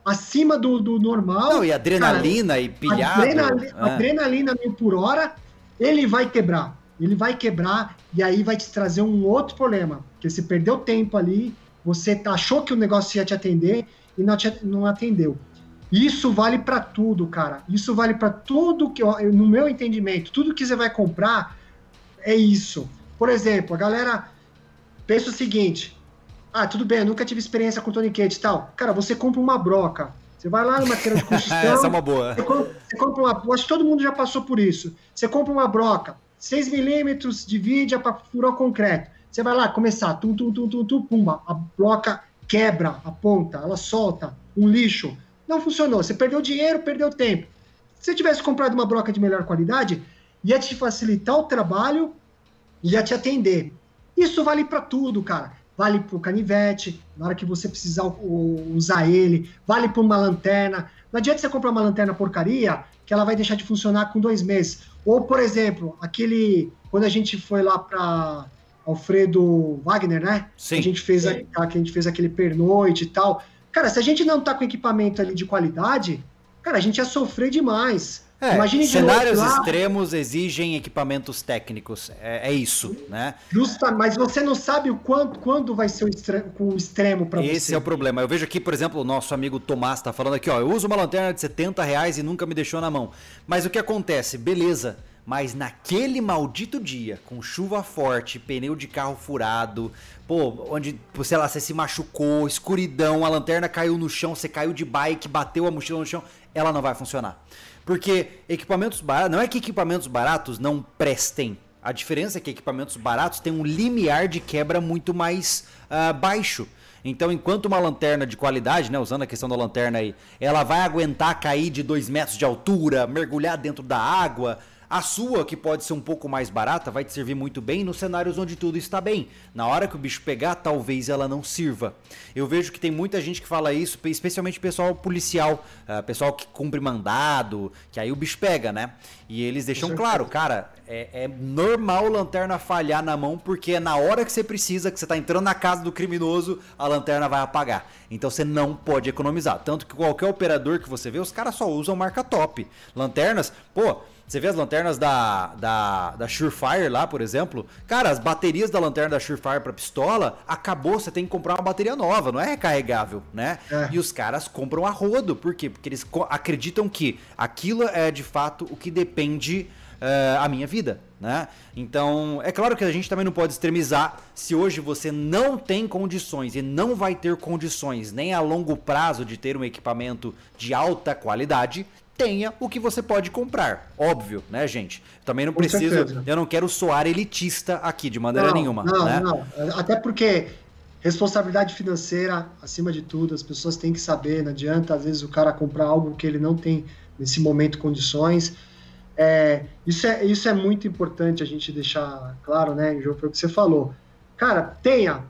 acima do, do normal. Não, e adrenalina cara, e pilhado. Adrenalina, é. adrenalina mil por hora, ele vai quebrar ele vai quebrar e aí vai te trazer um outro problema, porque você perdeu tempo ali, você achou que o negócio ia te atender e não, te, não atendeu. Isso vale para tudo, cara. Isso vale para tudo que, no meu entendimento, tudo que você vai comprar é isso. Por exemplo, a galera pensa o seguinte: ah, tudo bem, eu nunca tive experiência com toniquete e tal. Cara, você compra uma broca. Você vai lá numa feira de [LAUGHS] construção. Essa é uma boa. Você compra, você compra uma. Acho que todo mundo já passou por isso. Você compra uma broca 6 milímetros de vídeo para furar concreto. Você vai lá começar, tum, tum, tum, tum, tum, pumba, a bloca quebra a ponta, ela solta um lixo. Não funcionou. Você perdeu dinheiro, perdeu tempo. Se você tivesse comprado uma broca de melhor qualidade, ia te facilitar o trabalho, ia te atender. Isso vale para tudo, cara. vale para o canivete, na hora que você precisar usar ele, vale para uma lanterna. Não adianta você comprar uma lanterna porcaria que ela vai deixar de funcionar com dois meses. Ou, por exemplo, aquele. Quando a gente foi lá para Alfredo Wagner, né? Sim. Que a gente fez, a, que a gente fez aquele pernoite e tal. Cara, se a gente não tá com equipamento ali de qualidade, cara, a gente ia sofrer demais. É, Imagine cenários lá, extremos exigem equipamentos técnicos. É, é, isso, né? Justa, mas você não sabe o quanto, quando vai ser o extremo, o extremo para você. Esse é o problema. Eu vejo aqui, por exemplo, o nosso amigo Tomás está falando aqui, ó. Eu uso uma lanterna de 70 reais e nunca me deixou na mão. Mas o que acontece? Beleza. Mas naquele maldito dia, com chuva forte, pneu de carro furado, pô, onde, sei lá, você se machucou, escuridão, a lanterna caiu no chão, você caiu de bike, bateu a mochila no chão, ela não vai funcionar. Porque equipamentos baratos, não é que equipamentos baratos não prestem. A diferença é que equipamentos baratos têm um limiar de quebra muito mais uh, baixo. Então, enquanto uma lanterna de qualidade, né, usando a questão da lanterna aí, ela vai aguentar cair de 2 metros de altura, mergulhar dentro da água, a sua, que pode ser um pouco mais barata, vai te servir muito bem nos cenários onde tudo está bem. Na hora que o bicho pegar, talvez ela não sirva. Eu vejo que tem muita gente que fala isso, especialmente pessoal policial, uh, pessoal que cumpre mandado, que aí o bicho pega, né? E eles deixam claro, cara, é, é, normal lanterna falhar na mão, porque é na hora que você precisa, que você está entrando na casa do criminoso, a lanterna vai apagar. Então você não pode economizar. Tanto que qualquer operador que você vê, os caras só usam marca top. Lanternas, pô. Você vê as lanternas da, da, da Surefire lá, por exemplo. Cara, as baterias da lanterna da Surefire para pistola, acabou, você tem que comprar uma bateria nova, não é recarregável, né? É. E os caras compram a rodo. Por quê? Porque eles acreditam que aquilo é de fato o que depende uh, a minha vida, né? Então, é claro que a gente também não pode extremizar. Se hoje você não tem condições e não vai ter condições nem a longo prazo de ter um equipamento de alta qualidade, tenha o que você pode comprar. Óbvio, né, gente? Também não preciso. Eu não quero soar elitista aqui de maneira não, nenhuma. Não, né? não. Até porque responsabilidade financeira, acima de tudo, as pessoas têm que saber. Não adianta, às vezes, o cara comprar algo que ele não tem nesse momento condições. É, isso, é, isso é muito importante a gente deixar claro, né, João? Foi o que você falou. Cara, tenha.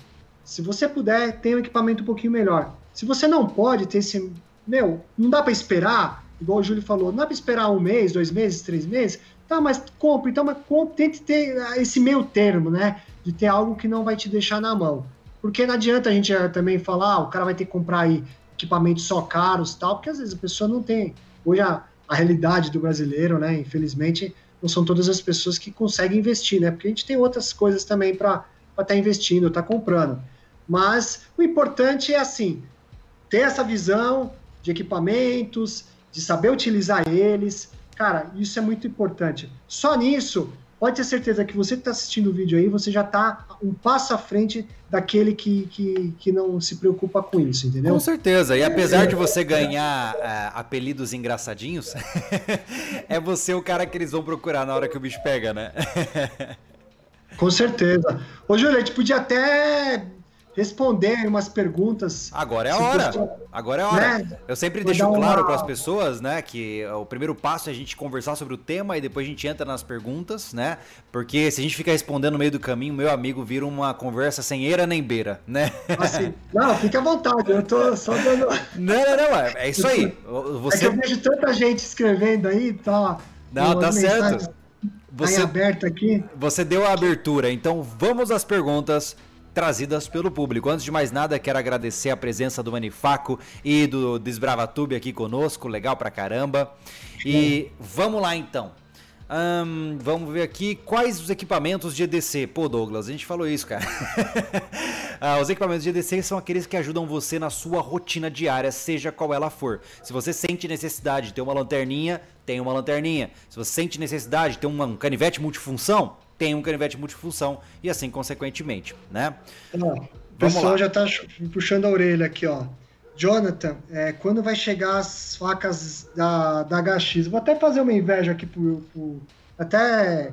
Se você puder, tenha um equipamento um pouquinho melhor. Se você não pode ter esse. Meu, não dá para esperar igual o Júlio falou, não dá para esperar um mês, dois meses, três meses, tá, mas compre, então, mas tente ter esse meio termo, né, de ter algo que não vai te deixar na mão. Porque não adianta a gente eh, também falar, ah, o cara vai ter que comprar aí equipamentos só caros tal, porque às vezes a pessoa não tem. Hoje a, a realidade do brasileiro, né, infelizmente, não são todas as pessoas que conseguem investir, né, porque a gente tem outras coisas também para estar tá investindo, estar tá comprando. Mas o importante é assim, ter essa visão de equipamentos, de saber utilizar eles. Cara, isso é muito importante. Só nisso, pode ter certeza que você que está assistindo o vídeo aí, você já está um passo à frente daquele que, que, que não se preocupa com isso, entendeu? Com certeza. E apesar de você ganhar uh, apelidos engraçadinhos, [LAUGHS] é você o cara que eles vão procurar na hora que o bicho pega, né? [LAUGHS] com certeza. Ô, Júlio, a gente podia até responder umas perguntas. Agora é a hora. Agora é a hora. Né? Eu sempre Vou deixo claro uma... para as pessoas, né, que o primeiro passo é a gente conversar sobre o tema e depois a gente entra nas perguntas, né? Porque se a gente ficar respondendo no meio do caminho, meu amigo vira uma conversa sem eira nem beira, né? Assim, não, fica à vontade, eu tô só dando. [LAUGHS] Não, não, não, é, é isso aí. Você... É que eu vejo tanta gente escrevendo aí, tá. Não, tá certo. Você, aberto aqui. Você deu a abertura, então vamos às perguntas trazidas pelo público. Antes de mais nada, quero agradecer a presença do Manifaco e do Desbravatube aqui conosco, legal pra caramba. E vamos lá então. Vamos ver aqui quais os equipamentos de EDC. Pô, Douglas, a gente falou isso, cara. [LAUGHS] ah, os equipamentos de EDC são aqueles que ajudam você na sua rotina diária, seja qual ela for. Se você sente necessidade de ter uma lanterninha, tem uma lanterninha. Se você sente necessidade de ter um canivete multifunção, tem um canivete multifunção e assim consequentemente, né? o pessoal já está puxando a orelha aqui, ó. Jonathan, é, quando vai chegar as facas da, da HX? Vou até fazer uma inveja aqui pro, pro até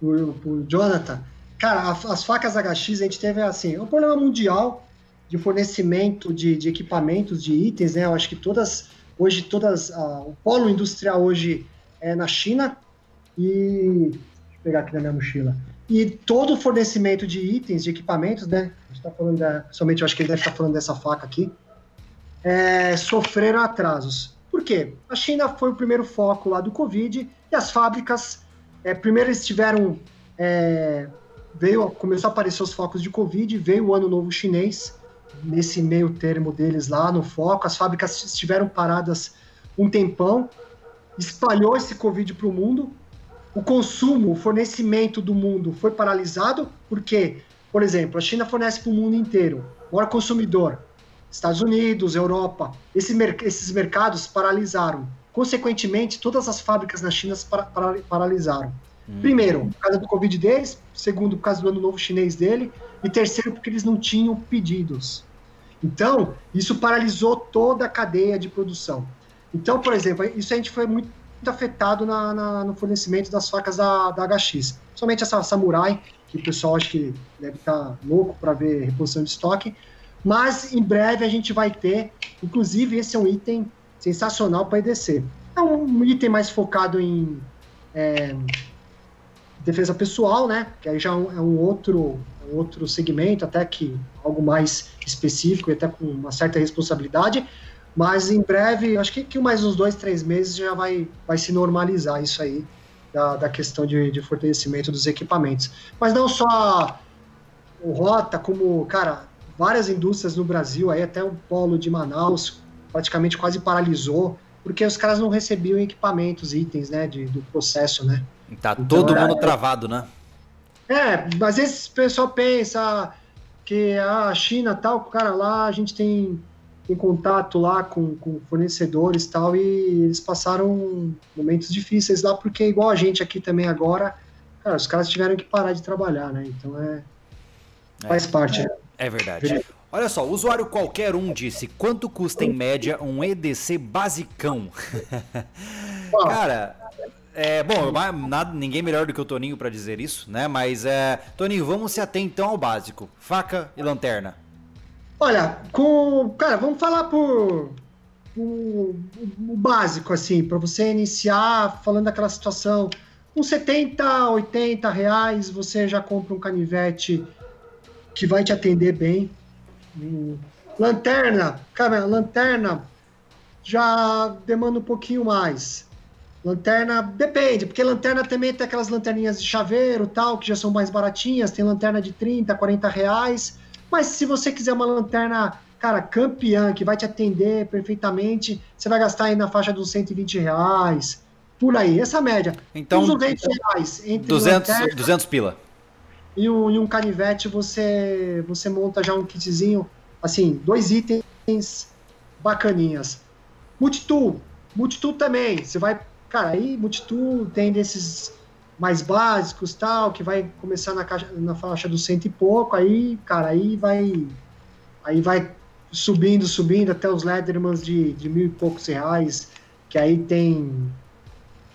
pro, pro Jonathan. Cara, as facas HX a gente teve assim, é um problema mundial de fornecimento de, de equipamentos, de itens, né? Eu acho que todas hoje todas o polo industrial hoje é na China e pegar aqui na minha mochila. E todo fornecimento de itens, de equipamentos, né? A gente tá falando da, somente eu acho que ele deve estar tá falando dessa faca aqui, é, sofreram atrasos. Por quê? A China foi o primeiro foco lá do Covid e as fábricas, é, primeiro eles tiveram, é, veio, começou a aparecer os focos de Covid, veio o ano novo chinês, nesse meio termo deles lá no foco, as fábricas estiveram paradas um tempão, espalhou esse Covid para o mundo, o consumo, o fornecimento do mundo foi paralisado, porque, por exemplo, a China fornece para o mundo inteiro, maior consumidor, Estados Unidos, Europa, esse, esses mercados paralisaram. Consequentemente, todas as fábricas na China para, para, paralisaram. Hum. Primeiro, por causa do Covid deles, segundo, por causa do ano novo chinês dele, e terceiro, porque eles não tinham pedidos. Então, isso paralisou toda a cadeia de produção. Então, por exemplo, isso a gente foi muito afetado na, na, no fornecimento das facas da, da HX. Somente essa Samurai, que o pessoal acho que deve estar louco para ver reposição de estoque. Mas em breve a gente vai ter, inclusive esse é um item sensacional para EDC. É um item mais focado em é, defesa pessoal, né? Que aí já é um, é um outro, um outro segmento, até que algo mais específico e até com uma certa responsabilidade. Mas em breve, acho que, que mais uns dois, três meses já vai, vai se normalizar isso aí, da, da questão de, de fortalecimento dos equipamentos. Mas não só o Rota, como, cara, várias indústrias no Brasil, aí até o polo de Manaus praticamente quase paralisou, porque os caras não recebiam equipamentos, itens, né, de, do processo, né. Tá então, todo mundo travado, né? É, às vezes o pessoal pensa que ah, a China tal, cara, lá a gente tem em contato lá com, com fornecedores tal, e eles passaram momentos difíceis lá, porque igual a gente aqui também agora, cara, os caras tiveram que parar de trabalhar, né? Então é. é faz parte. É, é verdade. Olha só, usuário qualquer um disse quanto custa em média um EDC basicão. [LAUGHS] Cara, é, bom, nada, ninguém melhor do que o Toninho para dizer isso, né? Mas, é, Toninho, vamos se ater então ao básico: faca e lanterna. Olha, com. Cara, vamos falar por. O, o básico, assim, para você iniciar falando daquela situação. Com 70, 80 reais, você já compra um canivete que vai te atender bem. Lanterna, cara, lanterna já demanda um pouquinho mais. Lanterna depende, porque lanterna também tem aquelas lanterninhas de chaveiro tal, que já são mais baratinhas, tem lanterna de 30, 40 reais. Mas se você quiser uma lanterna, cara, campeã, que vai te atender perfeitamente, você vai gastar aí na faixa dos 120 reais, por aí, essa média. Então, Uns 200 reais. Entre 200, lanterna, 200 pila. E um, e um canivete, você, você monta já um kitzinho, assim, dois itens bacaninhas. Multitool, multitool também, você vai, cara, aí multitool tem desses mais básicos, tal, que vai começar na, caixa, na faixa do cento e pouco, aí, cara, aí vai aí vai subindo, subindo até os Leathermans de, de mil e poucos reais, que aí tem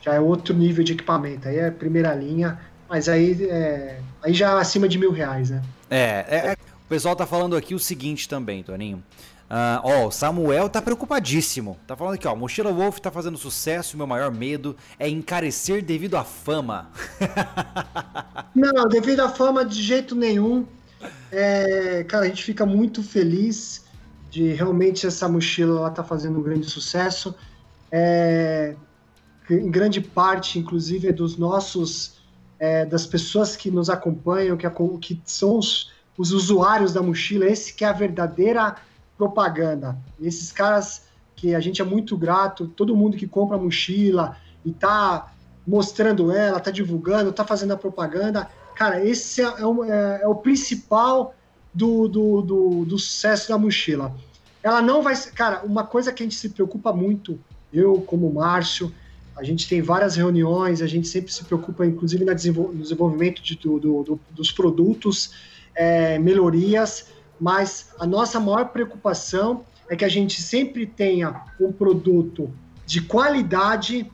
já é outro nível de equipamento, aí é primeira linha, mas aí é, aí já acima de mil reais, né? É, é, é o pessoal tá falando aqui o seguinte também, Toninho. Uh, ó, o Samuel tá preocupadíssimo. Tá falando aqui, ó. Mochila Wolf tá fazendo sucesso. Meu maior medo é encarecer devido à fama. [LAUGHS] Não, devido à fama, de jeito nenhum. É, cara, a gente fica muito feliz de realmente essa mochila lá tá fazendo um grande sucesso. É, em grande parte, inclusive, é dos nossos, é, das pessoas que nos acompanham, que, que são os, os usuários da mochila. Esse que é a verdadeira propaganda. Esses caras que a gente é muito grato, todo mundo que compra mochila e tá mostrando ela, tá divulgando, tá fazendo a propaganda, cara, esse é, é, é o principal do, do, do, do, sucesso da mochila. Ela não vai. Cara, uma coisa que a gente se preocupa muito, eu como Márcio, a gente tem várias reuniões, a gente sempre se preocupa, inclusive, no desenvolvimento de, do, do, dos produtos, é, melhorias mas a nossa maior preocupação é que a gente sempre tenha um produto de qualidade,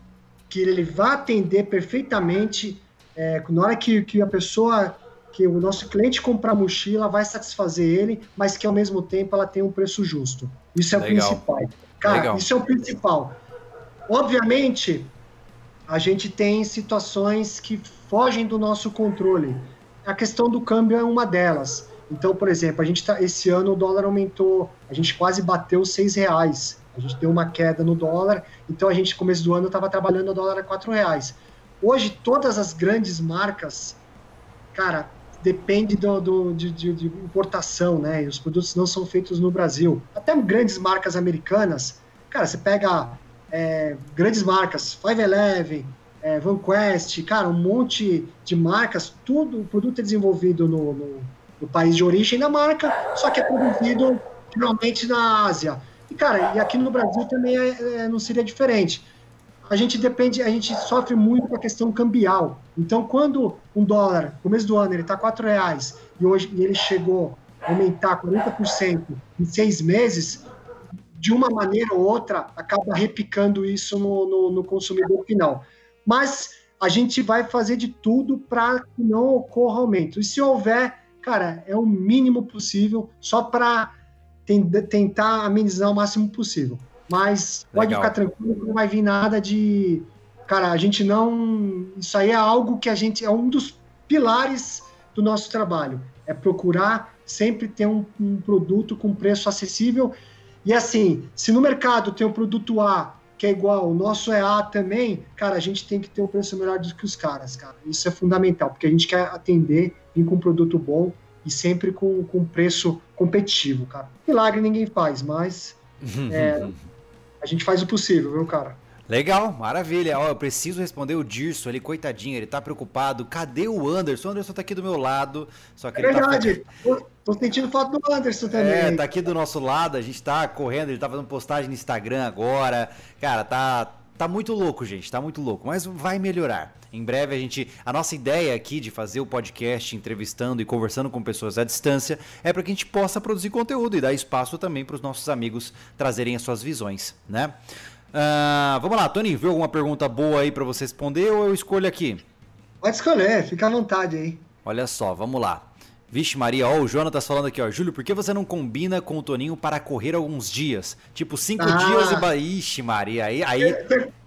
que ele vá atender perfeitamente, é, na hora que, que a pessoa, que o nosso cliente comprar a mochila, vai satisfazer ele, mas que ao mesmo tempo ela tenha um preço justo. Isso é Legal. o principal. Cara, Legal. isso é o principal. Obviamente, a gente tem situações que fogem do nosso controle. A questão do câmbio é uma delas. Então, por exemplo, a gente tá, esse ano o dólar aumentou, a gente quase bateu seis reais. A gente deu uma queda no dólar, então a gente, começo do ano, estava trabalhando o dólar a quatro reais. Hoje, todas as grandes marcas, cara, depende do, do de, de, de, importação, né? E os produtos não são feitos no Brasil. Até grandes marcas americanas, cara, você pega é, grandes marcas, Five Eleven, é, VanQuest, cara, um monte de marcas, tudo, o produto é desenvolvido no, no, no país de origem da marca, só que é produzido finalmente na Ásia. E, cara, e aqui no Brasil também é, é, não seria diferente. A gente depende, a gente sofre muito com a questão cambial. Então, quando um dólar, no começo do ano, ele está R$ reais e hoje e ele chegou a aumentar 40% em seis meses, de uma maneira ou outra, acaba repicando isso no, no, no consumidor final. Mas a gente vai fazer de tudo para que não ocorra aumento. E se houver, cara, é o mínimo possível, só para tentar amenizar o máximo possível. Mas Legal. pode ficar tranquilo não vai vir nada de. Cara, a gente não. Isso aí é algo que a gente. É um dos pilares do nosso trabalho. É procurar sempre ter um, um produto com preço acessível. E assim, se no mercado tem o um produto A que é igual, o nosso é A também, cara, a gente tem que ter um preço melhor do que os caras, cara. Isso é fundamental, porque a gente quer atender, vir com um produto bom e sempre com, com preço competitivo, cara. Milagre ninguém faz, mas é, a gente faz o possível, viu, cara? Legal, maravilha. Ó, eu preciso responder o Dirso ali, coitadinho, ele tá preocupado. Cadê o Anderson? O Anderson tá aqui do meu lado. Só que é verdade. Tá... Tô, tô sentindo falta do Anderson também. É, tá aqui do nosso lado, a gente tá correndo, ele tá fazendo postagem no Instagram agora. Cara, tá tá muito louco, gente, tá muito louco, mas vai melhorar. Em breve a gente, a nossa ideia aqui de fazer o podcast entrevistando e conversando com pessoas à distância é para que a gente possa produzir conteúdo e dar espaço também para os nossos amigos trazerem as suas visões, né? Uh, vamos lá, Tony, viu alguma pergunta boa aí para você responder ou eu escolho aqui? Pode escolher, fica à vontade aí. Olha só, vamos lá. Vixe Maria, ó, o Jonatas falando aqui, ó. Júlio, por que você não combina com o Toninho para correr alguns dias? Tipo, cinco ah. dias e... Ixi Maria, aí... aí...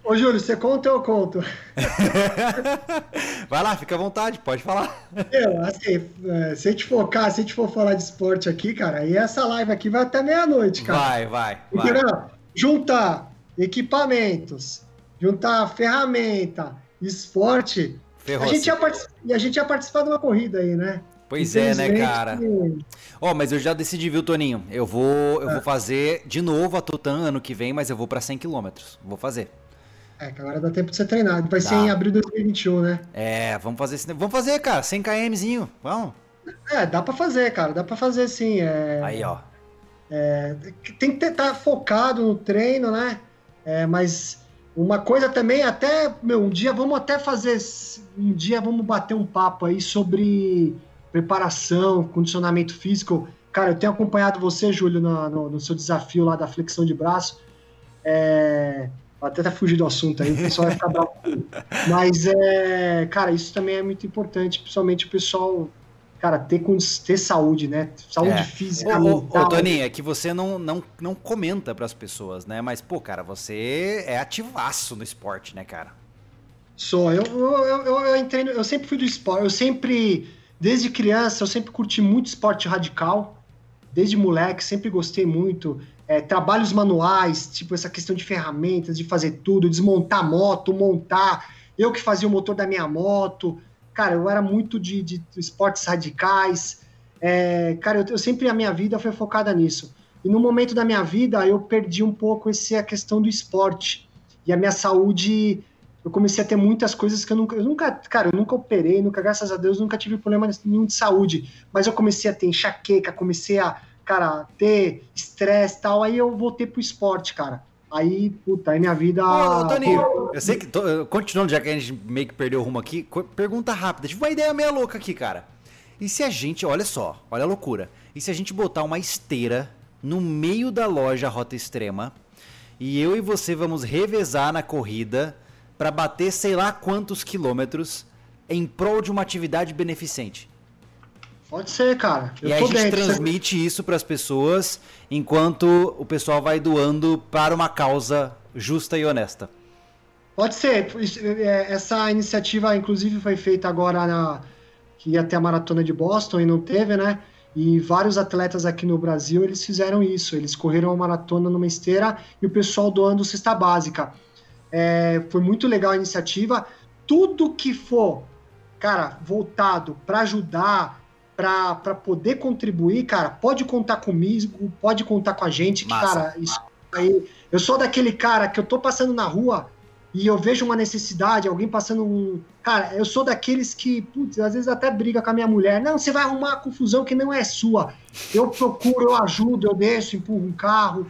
Ô Júlio, você conta ou eu conto? [LAUGHS] Vai lá, fica à vontade, pode falar. Eu, assim, é, se a gente focar, se a gente for falar de esporte aqui, cara, aí essa live aqui vai até meia-noite, cara. Vai, vai, Porque, vai. Não, juntar equipamentos, juntar ferramenta, esporte... A gente, ia a gente ia participar de uma corrida aí, né? Pois é, né, cara? Ó, oh, mas eu já decidi, viu, Toninho? Eu vou, eu vou fazer de novo a Tutan ano que vem, mas eu vou para 100 km. Vou fazer. É, que agora dá tempo de ser treinado. Vai dá. ser em abril de 2021, né? É, vamos fazer esse... Vamos fazer, cara, 100 kmzinho. Vamos. É, dá para fazer, cara. Dá para fazer sim. É... Aí, ó. É... Tem que estar tá focado no treino, né? É, mas uma coisa também, até, meu, um dia vamos até fazer. Um dia vamos bater um papo aí sobre preparação, condicionamento físico. Cara, eu tenho acompanhado você, Júlio, no, no, no seu desafio lá da flexão de braço. É, até tá fugir do assunto aí, o pessoal vai ficar bravo. [LAUGHS] Mas, é, cara, isso também é muito importante, principalmente o pessoal, cara, ter, ter saúde, né? Saúde é. física. Ô, ô, ô Toninho, é que você não, não, não comenta para as pessoas, né? Mas, pô, cara, você é ativaço no esporte, né, cara? Sou. Eu, eu, eu, eu, eu entrei, eu sempre fui do esporte, eu sempre Desde criança eu sempre curti muito esporte radical, desde moleque sempre gostei muito. É, trabalhos manuais, tipo essa questão de ferramentas, de fazer tudo, desmontar moto, montar, eu que fazia o motor da minha moto. Cara, eu era muito de, de esportes radicais. É, cara, eu, eu, sempre a minha vida foi focada nisso. E no momento da minha vida eu perdi um pouco esse, a questão do esporte. E a minha saúde eu comecei a ter muitas coisas que eu nunca, eu nunca, cara, eu nunca operei, nunca, graças a Deus, nunca tive problema nenhum de saúde, mas eu comecei a ter enxaqueca, comecei a, cara, ter estresse tal, aí eu voltei pro esporte, cara. Aí, puta, aí minha vida. Ô, ô Toninho, eu sei que. Tô, continuando, já que a gente meio que perdeu o rumo aqui, pergunta rápida. Tive uma ideia meio louca aqui, cara. E se a gente, olha só, olha a loucura. E se a gente botar uma esteira no meio da loja Rota Extrema e eu e você vamos revezar na corrida para bater sei lá quantos quilômetros em prol de uma atividade beneficente. Pode ser, cara. Eu e a gente dentro, transmite isso para as pessoas enquanto o pessoal vai doando para uma causa justa e honesta. Pode ser. É, essa iniciativa, inclusive, foi feita agora na. que ia ter a maratona de Boston e não teve, né? E vários atletas aqui no Brasil, eles fizeram isso. Eles correram a maratona numa esteira e o pessoal doando cesta básica. É, foi muito legal a iniciativa. Tudo que for, cara, voltado para ajudar, para poder contribuir, cara, pode contar comigo, pode contar com a gente, que, cara, isso aí. Eu sou daquele cara que eu tô passando na rua, e eu vejo uma necessidade, alguém passando um. Cara, eu sou daqueles que, putz, às vezes até briga com a minha mulher. Não, você vai arrumar uma confusão que não é sua. Eu procuro, eu ajudo, eu desço, empurro um carro.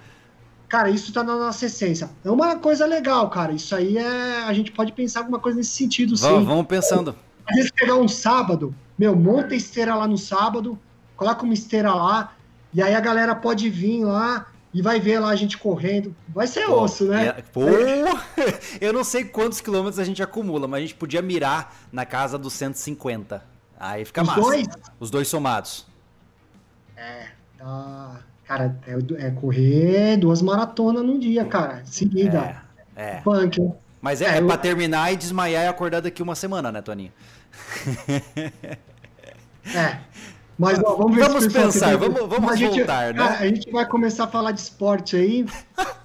Cara, isso tá na nossa essência. É uma coisa legal, cara. Isso aí é. A gente pode pensar alguma coisa nesse sentido, sim. Vamos pensando. Às vezes pegar um sábado, meu, monta esteira lá no sábado, coloca uma esteira lá, e aí a galera pode vir lá e vai ver lá a gente correndo. Vai ser pô, osso, né? É, pô, [LAUGHS] eu não sei quantos quilômetros a gente acumula, mas a gente podia mirar na casa dos 150. Aí fica Os massa. Dois? Os dois somados. É, tá. Cara, é, é correr duas maratonas num dia, cara. Seguida. É. é. Punk? Mas é, é, é eu... pra terminar e desmaiar e acordar daqui uma semana, né, Toninho? [LAUGHS] é. Mas ó, vamos ver Vamos pensar, vamos, vamos a gente, voltar, né? A, a, gente vai começar a falar de esporte aí.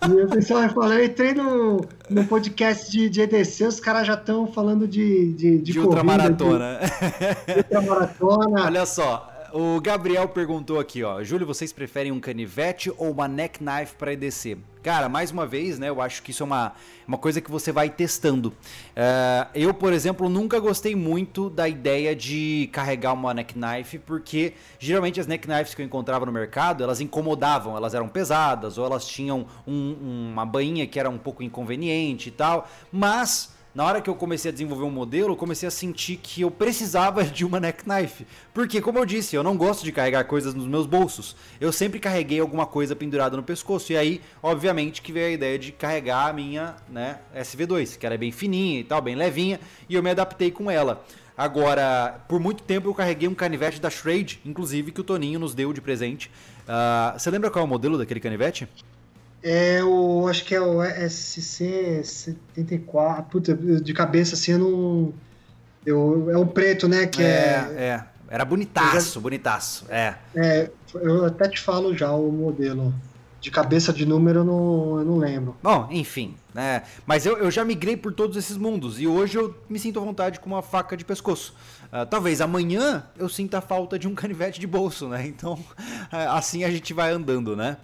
e o pessoal vai falar, eu entrei no, no podcast de, de EDC, os caras já estão falando de, de, de, de corrida, ultramaratona. De, de [LAUGHS] ultramaratona. Olha só, o Gabriel perguntou aqui, ó. Júlio, vocês preferem um canivete ou uma neck knife para EDC? Cara, mais uma vez, né? Eu acho que isso é uma, uma coisa que você vai testando. Uh, eu, por exemplo, nunca gostei muito da ideia de carregar uma neck knife, porque geralmente as neck knives que eu encontrava no mercado, elas incomodavam, elas eram pesadas, ou elas tinham um, uma bainha que era um pouco inconveniente e tal. Mas na hora que eu comecei a desenvolver um modelo, eu comecei a sentir que eu precisava [LAUGHS] de uma neck knife. Porque, como eu disse, eu não gosto de carregar coisas nos meus bolsos. Eu sempre carreguei alguma coisa pendurada no pescoço. E aí, obviamente, que veio a ideia de carregar a minha né, SV2, que ela é bem fininha e tal, bem levinha, e eu me adaptei com ela. Agora, por muito tempo eu carreguei um canivete da Shrade, inclusive, que o Toninho nos deu de presente. Uh, você lembra qual é o modelo daquele canivete? É o. Acho que é o SC74. Puta, de cabeça assim eu não. Eu, é o preto, né? Que é. É. é. Era bonitaço, já, bonitaço. É. É, eu até te falo já o modelo. De cabeça de número eu não, eu não lembro. Bom, enfim, né? Mas eu, eu já migrei por todos esses mundos e hoje eu me sinto à vontade com uma faca de pescoço. Uh, talvez amanhã eu sinta a falta de um canivete de bolso, né? Então, [LAUGHS] assim a gente vai andando, né?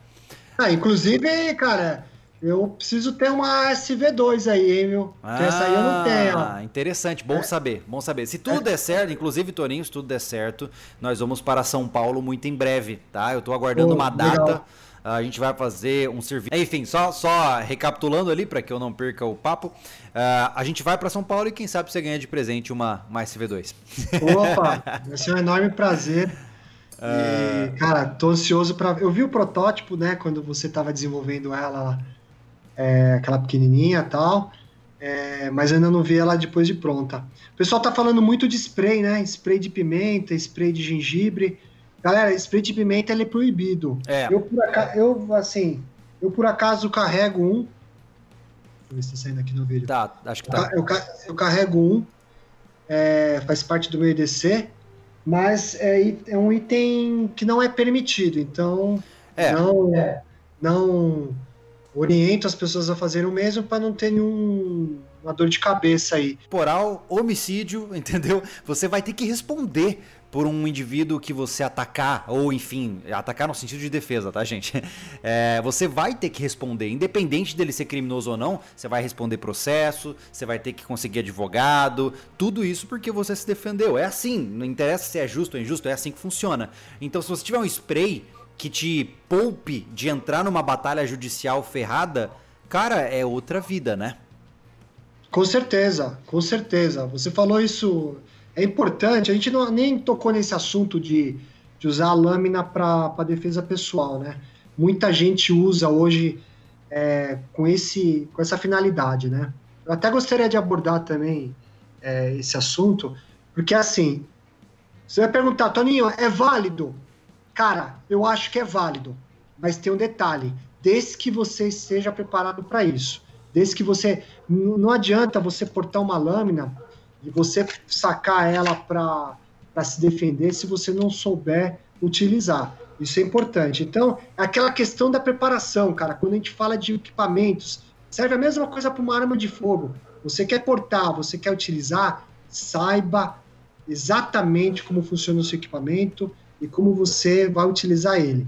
Ah, inclusive, cara, eu preciso ter uma SV2 aí, hein, meu? Ah, essa aí eu não tenho. Ah, interessante, bom é. saber, bom saber. Se tudo é. der certo, inclusive, Toninho, se tudo der certo, nós vamos para São Paulo muito em breve, tá? Eu tô aguardando Pô, uma data. Legal. A gente vai fazer um serviço. Enfim, só, só recapitulando ali para que eu não perca o papo. Uh, a gente vai para São Paulo e quem sabe você ganha de presente uma, uma SV2. Opa, [LAUGHS] vai ser um enorme prazer. E, cara, tô ansioso para. Eu vi o protótipo, né, quando você estava desenvolvendo ela, é, aquela pequenininha e tal, é, mas ainda não vi ela depois de pronta. O pessoal tá falando muito de spray, né? Spray de pimenta, spray de gengibre. Galera, spray de pimenta ele é proibido. É. Eu, por acaso, eu, assim, eu por acaso carrego um. Deixa eu ver se tá saindo aqui no vídeo. Tá, acho que tá. Eu, eu carrego um, é, faz parte do meu EDC mas é, é um item que não é permitido, então é. não, não oriento as pessoas a fazerem o mesmo para não ter nenhum uma dor de cabeça aí. Temporal, homicídio, [LAUGHS] entendeu? Você vai ter que responder por um indivíduo que você atacar, ou enfim, atacar no sentido de defesa, tá, gente? [LAUGHS] É, você vai ter que responder, independente dele ser criminoso ou não, você vai responder processo, você vai ter que conseguir advogado, tudo isso porque você se defendeu. É assim, não interessa se é justo ou injusto, é assim que funciona. Então, se você tiver um spray que te poupe de entrar numa batalha judicial ferrada, cara, é outra vida, né? Com certeza, com certeza. Você falou isso é importante, a gente não, nem tocou nesse assunto de, de usar a lâmina para defesa pessoal, né? Muita gente usa hoje é, com, esse, com essa finalidade, né? Eu até gostaria de abordar também é, esse assunto, porque assim, você vai perguntar, Toninho, é válido? Cara, eu acho que é válido, mas tem um detalhe, desde que você esteja preparado para isso. Desde que você. Não adianta você portar uma lâmina e você sacar ela para se defender se você não souber utilizar. Isso é importante. Então, é aquela questão da preparação, cara. Quando a gente fala de equipamentos, serve a mesma coisa para uma arma de fogo. Você quer portar, você quer utilizar, saiba exatamente como funciona o seu equipamento e como você vai utilizar ele.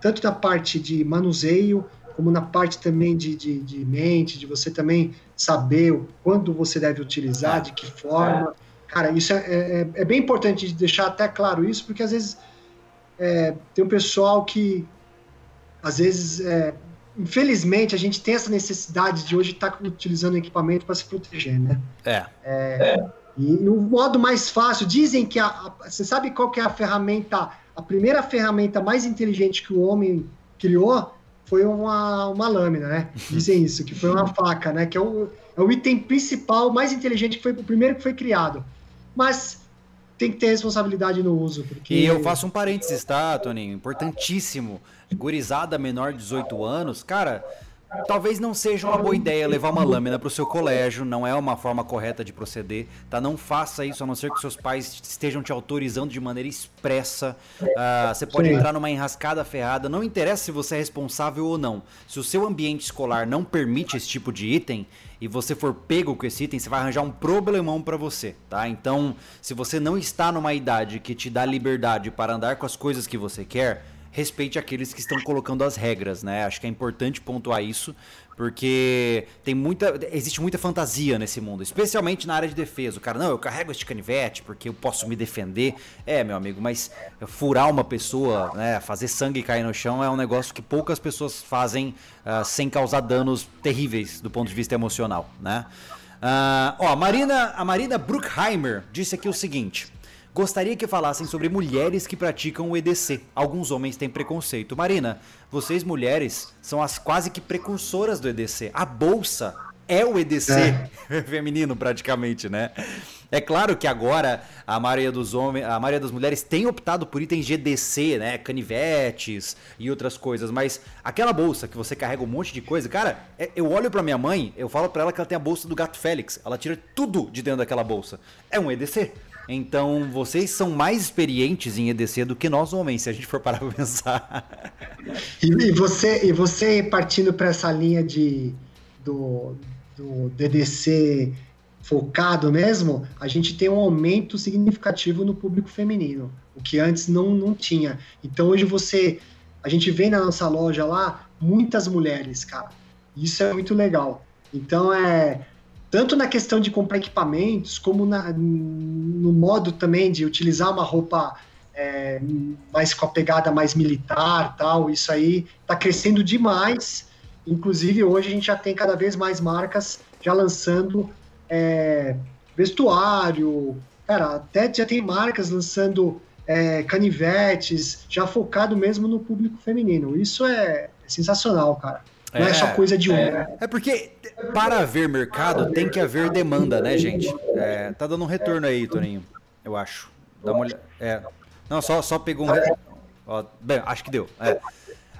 Tanto na parte de manuseio, como na parte também de, de, de mente, de você também saber quando você deve utilizar, de que forma. Cara, isso é, é, é bem importante de deixar até claro isso, porque às vezes é, tem um pessoal que, às vezes, é, infelizmente, a gente tem essa necessidade de hoje estar tá utilizando equipamento para se proteger, né? É. é. E o modo mais fácil, dizem que a, a, você sabe qual que é a ferramenta, a primeira ferramenta mais inteligente que o homem criou foi uma, uma lâmina, né? Dizem isso, que foi uma faca, né? Que é o, é o item principal, mais inteligente, que foi o primeiro que foi criado. Mas tem que ter responsabilidade no uso. Porque... E eu faço um parênteses, tá, Toninho? Importantíssimo. Gurizada menor de 18 anos, cara, Talvez não seja uma boa ideia levar uma lâmina para o seu colégio, não é uma forma correta de proceder, tá? Não faça isso a não ser que seus pais estejam te autorizando de maneira expressa. Uh, você pode Sim. entrar numa enrascada ferrada, não interessa se você é responsável ou não. Se o seu ambiente escolar não permite esse tipo de item e você for pego com esse item, você vai arranjar um problemão para você, tá? Então, se você não está numa idade que te dá liberdade para andar com as coisas que você quer, respeite aqueles que estão colocando as regras, né? Acho que é importante pontuar isso, porque tem muita, existe muita fantasia nesse mundo, especialmente na área de defesa. O cara, não, eu carrego este canivete porque eu posso me defender. É, meu amigo, mas furar uma pessoa, né, fazer sangue cair no chão é um negócio que poucas pessoas fazem uh, sem causar danos terríveis do ponto de vista emocional, né? Uh, ó, a Marina, a Marina Bruckheimer disse aqui o seguinte: Gostaria que falassem sobre mulheres que praticam o EDC. Alguns homens têm preconceito. Marina, vocês mulheres são as quase que precursoras do EDC. A bolsa é o EDC é. [LAUGHS] feminino praticamente, né? É claro que agora a maioria dos homens, a maioria das mulheres tem optado por itens GDC, né, canivetes e outras coisas, mas aquela bolsa que você carrega um monte de coisa, cara, é, eu olho para minha mãe, eu falo para ela que ela tem a bolsa do gato Félix, ela tira tudo de dentro daquela bolsa. É um EDC. Então, vocês são mais experientes em EDC do que nós homens, se a gente for parar para pensar. E, e, você, e você partindo para essa linha de, do, do EDC focado mesmo, a gente tem um aumento significativo no público feminino, o que antes não, não tinha. Então, hoje você, a gente vê na nossa loja lá muitas mulheres, cara. Isso é muito legal. Então, é tanto na questão de comprar equipamentos, como na, no modo também de utilizar uma roupa é, mais com a pegada mais militar, tal. Isso aí está crescendo demais. Inclusive hoje a gente já tem cada vez mais marcas já lançando é, vestuário, cara, até já tem marcas lançando é, canivetes, já focado mesmo no público feminino. Isso é sensacional, cara. Não é, é só coisa de um. É, é, porque para haver mercado tem que haver demanda, né, gente? É, tá dando um retorno aí, Toninho, eu acho. Dá uma olhada. É. Não, só, só pegou um. Ó, bem, acho que deu. É.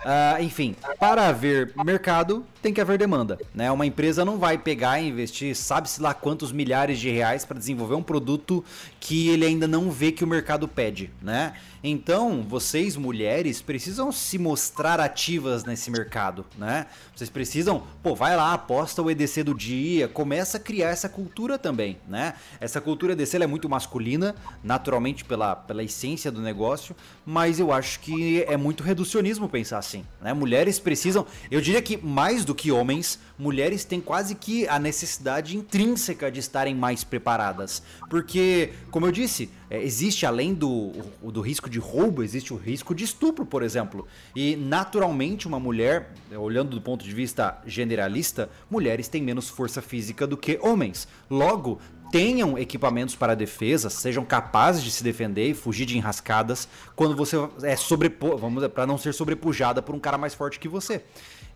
Uh, enfim, para haver mercado, tem que haver demanda. Né? Uma empresa não vai pegar e investir, sabe-se lá quantos milhares de reais para desenvolver um produto que ele ainda não vê que o mercado pede. Né? Então, vocês, mulheres, precisam se mostrar ativas nesse mercado, né? Vocês precisam, pô, vai lá, aposta o EDC do dia, começa a criar essa cultura também, né? Essa cultura EDC é muito masculina, naturalmente pela, pela essência do negócio, mas eu acho que é muito reducionismo pensar assim, né? Mulheres precisam, eu diria que mais do que homens, mulheres têm quase que a necessidade intrínseca de estarem mais preparadas, porque, como eu disse, é, existe além do, do risco de roubo, existe o risco de estupro, por exemplo. E naturalmente uma mulher, olhando do ponto de vista generalista, mulheres têm menos força física do que homens. Logo, tenham equipamentos para defesa, sejam capazes de se defender e fugir de enrascadas quando você é sobrepo, vamos para não ser sobrepujada por um cara mais forte que você.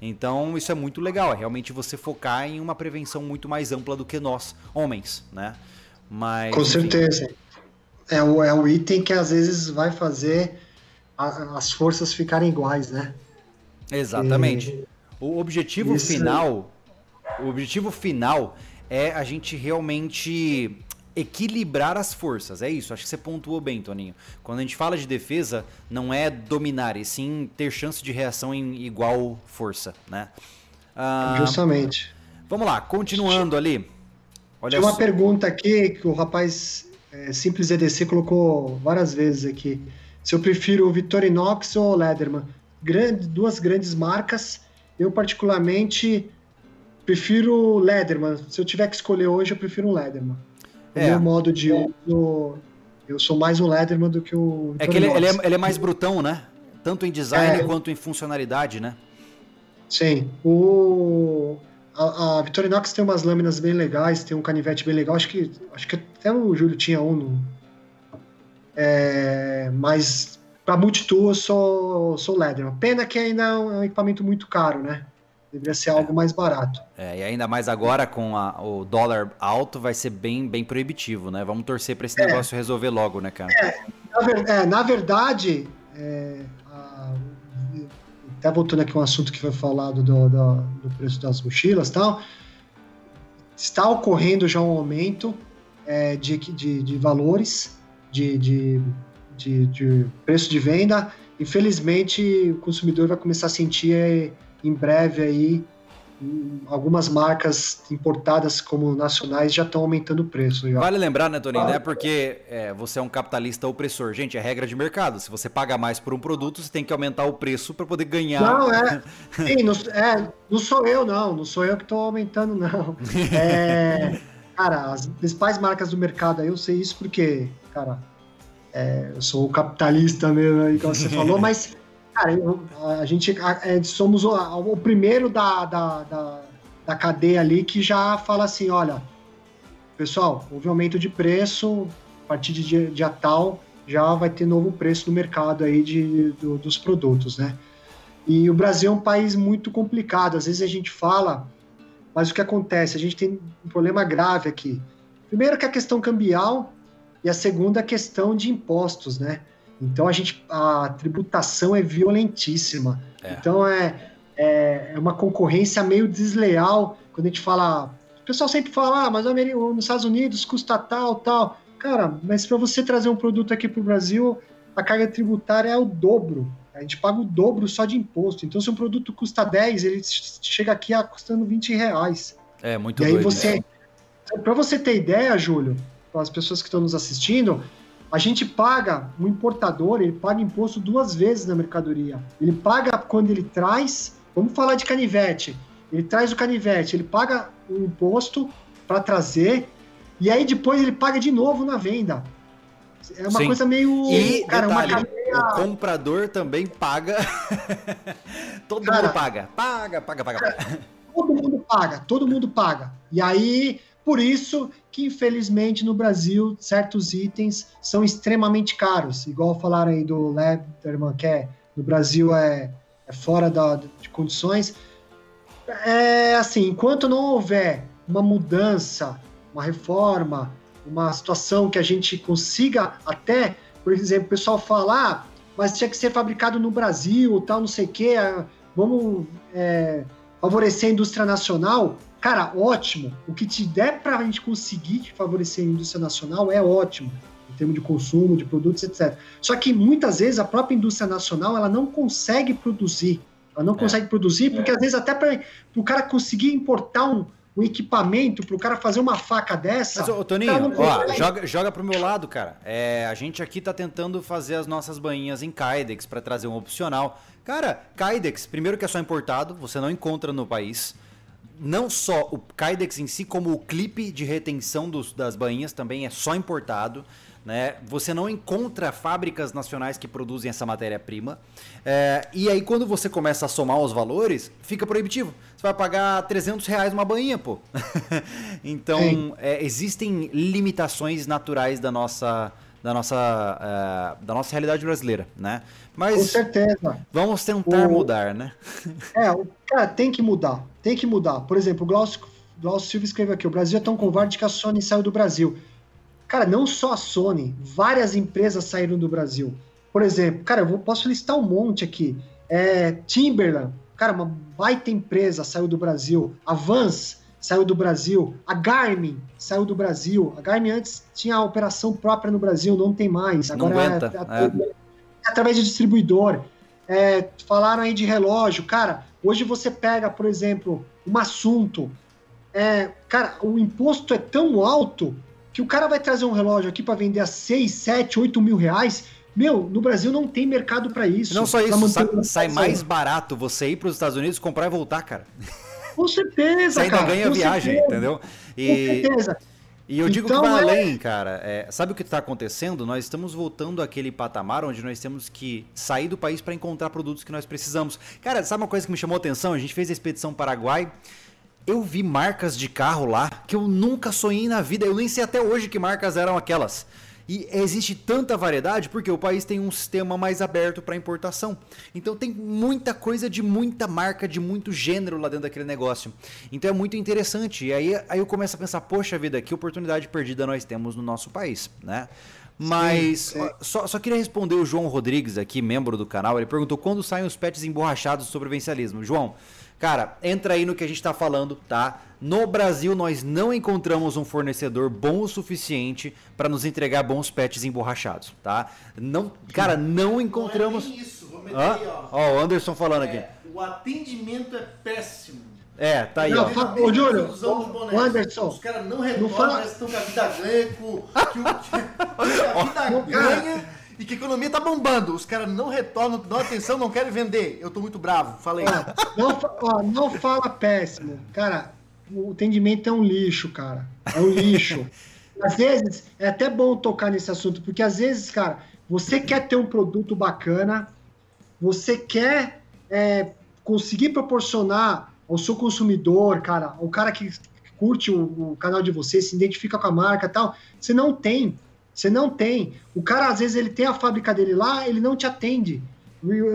Então isso é muito legal, é realmente você focar em uma prevenção muito mais ampla do que nós, homens, né? Mas, Com enfim, certeza é o, é o item que às vezes vai fazer a, as forças ficarem iguais, né? Exatamente. E, o objetivo isso... final. o objetivo final é a gente realmente equilibrar as forças. É isso, acho que você pontuou bem, Toninho. Quando a gente fala de defesa, não é dominar, e sim ter chance de reação em igual força, né? Ah, Justamente. Vamos lá, continuando ali. Olha Tinha uma só. pergunta aqui que o rapaz é, Simples EDC colocou várias vezes aqui. Se eu prefiro o Victorinox ou o Lederman. Grande, duas grandes marcas. Eu, particularmente, prefiro o Lederman. Se eu tiver que escolher hoje, eu prefiro um Lederman. É. O meu modo de uso, eu sou mais um Leatherman do que o. É que ele, ele, é, ele, é, mais brutão, né? Tanto em design é. quanto em funcionalidade, né? Sim. O, a, a Victorinox tem umas lâminas bem legais, tem um canivete bem legal. Acho que, acho que até o Júlio tinha um. No, é, mas para multitool eu sou, sou Leatherman. Pena que ainda é um equipamento muito caro, né? Deveria ser algo mais barato. É, e ainda mais agora com a, o dólar alto vai ser bem, bem proibitivo, né? Vamos torcer para esse é. negócio resolver logo, né, cara? É, na, ver, é, na verdade, é, a, até voltando aqui um assunto que foi falado do, do, do preço das mochilas e tal, está ocorrendo já um aumento é, de, de, de, valores, de, de, de, de preço de venda. Infelizmente, o consumidor vai começar a sentir em breve aí algumas marcas importadas como nacionais já estão aumentando o preço. Já. Vale lembrar, né, Toninho, ah, né? Porque é, você é um capitalista opressor. Gente, é regra de mercado. Se você paga mais por um produto, você tem que aumentar o preço para poder ganhar. Não, é. [LAUGHS] Sim, não, é, não sou eu, não. Não sou eu que estou aumentando, não. É, [LAUGHS] cara, as principais marcas do mercado aí, eu sei isso porque, cara, é, eu sou capitalista mesmo aí, como você falou, mas Cara, eu, a gente é, somos o, o primeiro da, da, da, da, cadeia ali que já fala assim, olha, pessoal, houve aumento de preço, a partir de dia, dia tal já vai ter novo preço no mercado aí de, do, dos produtos, né? E o Brasil é um país muito complicado, às vezes a gente fala, mas o que acontece? A gente tem um problema grave aqui. Primeiro que é a questão cambial e a segunda a questão de impostos, né? Então a gente a tributação é violentíssima. É. Então é, é, é, uma concorrência meio desleal quando a gente fala. O pessoal sempre fala, ah, mas nos Estados Unidos custa tal, tal. Cara, mas para você trazer um produto aqui para o Brasil, a carga tributária é o dobro. A gente paga o dobro só de imposto. Então, se um produto custa 10, ele chega aqui a custando 20 reais. É, muito E aí você. Né? Para você ter ideia, Júlio, para as pessoas que estão nos assistindo, a gente paga, o importador, ele paga imposto duas vezes na mercadoria. Ele paga quando ele traz, vamos falar de canivete, ele traz o canivete, ele paga o imposto para trazer, e aí depois ele paga de novo na venda. É uma Sim. coisa meio. E, cara, detalhe, uma cadeia... o comprador também paga. [LAUGHS] todo cara, mundo paga. Paga, paga, paga, paga. Todo mundo paga, todo mundo paga. E aí por isso que, infelizmente, no Brasil, certos itens são extremamente caros. Igual falaram aí do Lederman, que é, no Brasil é, é fora da, de condições. É assim, enquanto não houver uma mudança, uma reforma, uma situação que a gente consiga até, por exemplo, o pessoal falar, ah, mas tinha que ser fabricado no Brasil, tal, não sei o quê, ah, vamos é, favorecer a indústria nacional, cara, ótimo. O que te der para a gente conseguir favorecer a indústria nacional é ótimo, em termos de consumo, de produtos, etc. Só que muitas vezes a própria indústria nacional ela não consegue produzir. Ela não é. consegue produzir porque é. às vezes até para o cara conseguir importar um, um equipamento para o cara fazer uma faca dessa. Mas, ô, Toninho, ó, joga, joga pro meu lado, cara. É, a gente aqui tá tentando fazer as nossas bainhas em Kydex para trazer um opcional. Cara, Kydex, primeiro que é só importado, você não encontra no país não só o Kydex em si, como o clipe de retenção dos, das bainhas também é só importado. Né? Você não encontra fábricas nacionais que produzem essa matéria-prima. É, e aí, quando você começa a somar os valores, fica proibitivo. Você vai pagar 300 reais uma bainha, pô. [LAUGHS] então, é, existem limitações naturais da nossa, da nossa, uh, da nossa realidade brasileira, né? Mas Com certeza. Vamos tentar o... mudar, né? [LAUGHS] é, o cara tem que mudar, tem que mudar. Por exemplo, o Glaucio, Glaucio Silva escreveu aqui: o Brasil é tão covarde que a Sony saiu do Brasil. Cara, não só a Sony, várias empresas saíram do Brasil. Por exemplo, cara, eu vou, posso listar um monte aqui. É, Timberland, cara, uma baita empresa saiu do Brasil. A Vans, saiu do Brasil. A Garmin saiu do Brasil. A Garmin antes tinha a operação própria no Brasil, não tem mais. Agora não aguenta, é, é. é, através de distribuidor. É, falaram aí de relógio. Cara, hoje você pega, por exemplo, um assunto. É, cara, o imposto é tão alto que o cara vai trazer um relógio aqui para vender a 6, 7, 8 mil reais. Meu, no Brasil não tem mercado para isso. Não só isso, sai, sai mais barato você ir para os Estados Unidos, comprar e voltar, cara. Com certeza, Você ainda cara, ganha viagem, certeza. entendeu? E, com certeza. E eu digo então, que vai é... além, cara. É, sabe o que está acontecendo? Nós estamos voltando àquele patamar onde nós temos que sair do país para encontrar produtos que nós precisamos. Cara, sabe uma coisa que me chamou a atenção? A gente fez a expedição Paraguai. Eu vi marcas de carro lá que eu nunca sonhei na vida. Eu nem sei até hoje que marcas eram aquelas. E existe tanta variedade porque o país tem um sistema mais aberto para importação. Então tem muita coisa de muita marca, de muito gênero lá dentro daquele negócio. Então é muito interessante. E aí, aí eu começo a pensar, poxa vida, que oportunidade perdida nós temos no nosso país, né? Mas sim, sim. Só, só, queria responder o João Rodrigues aqui, membro do canal. Ele perguntou quando saem os pets emborrachados sobre o vencialismo. João, Cara, entra aí no que a gente está falando, tá? No Brasil, nós não encontramos um fornecedor bom o suficiente para nos entregar bons pets emborrachados, tá? Não, cara, não encontramos. Não é isso, vou meter ah? aí, ó. Ó, o Anderson falando é, aqui. O atendimento é péssimo. É, tá aí, não, ó. Ô, Júlio, o Anderson. Os caras não retornam, fala... estão com a vida ganha, com, que, o, [LAUGHS] que a vida ganha e que a economia tá bombando. Os caras não retornam, não dão atenção, não querem vender. Eu tô muito bravo, falei. Ó, não, ó, não fala péssimo. Cara, o atendimento é um lixo, cara. É um lixo. [LAUGHS] às vezes, é até bom tocar nesse assunto, porque às vezes, cara, você quer ter um produto bacana, você quer é, conseguir proporcionar ao seu consumidor, cara, o cara que curte o, o canal de você, se identifica com a marca e tal, você não tem. Você não tem. O cara, às vezes, ele tem a fábrica dele lá, ele não te atende.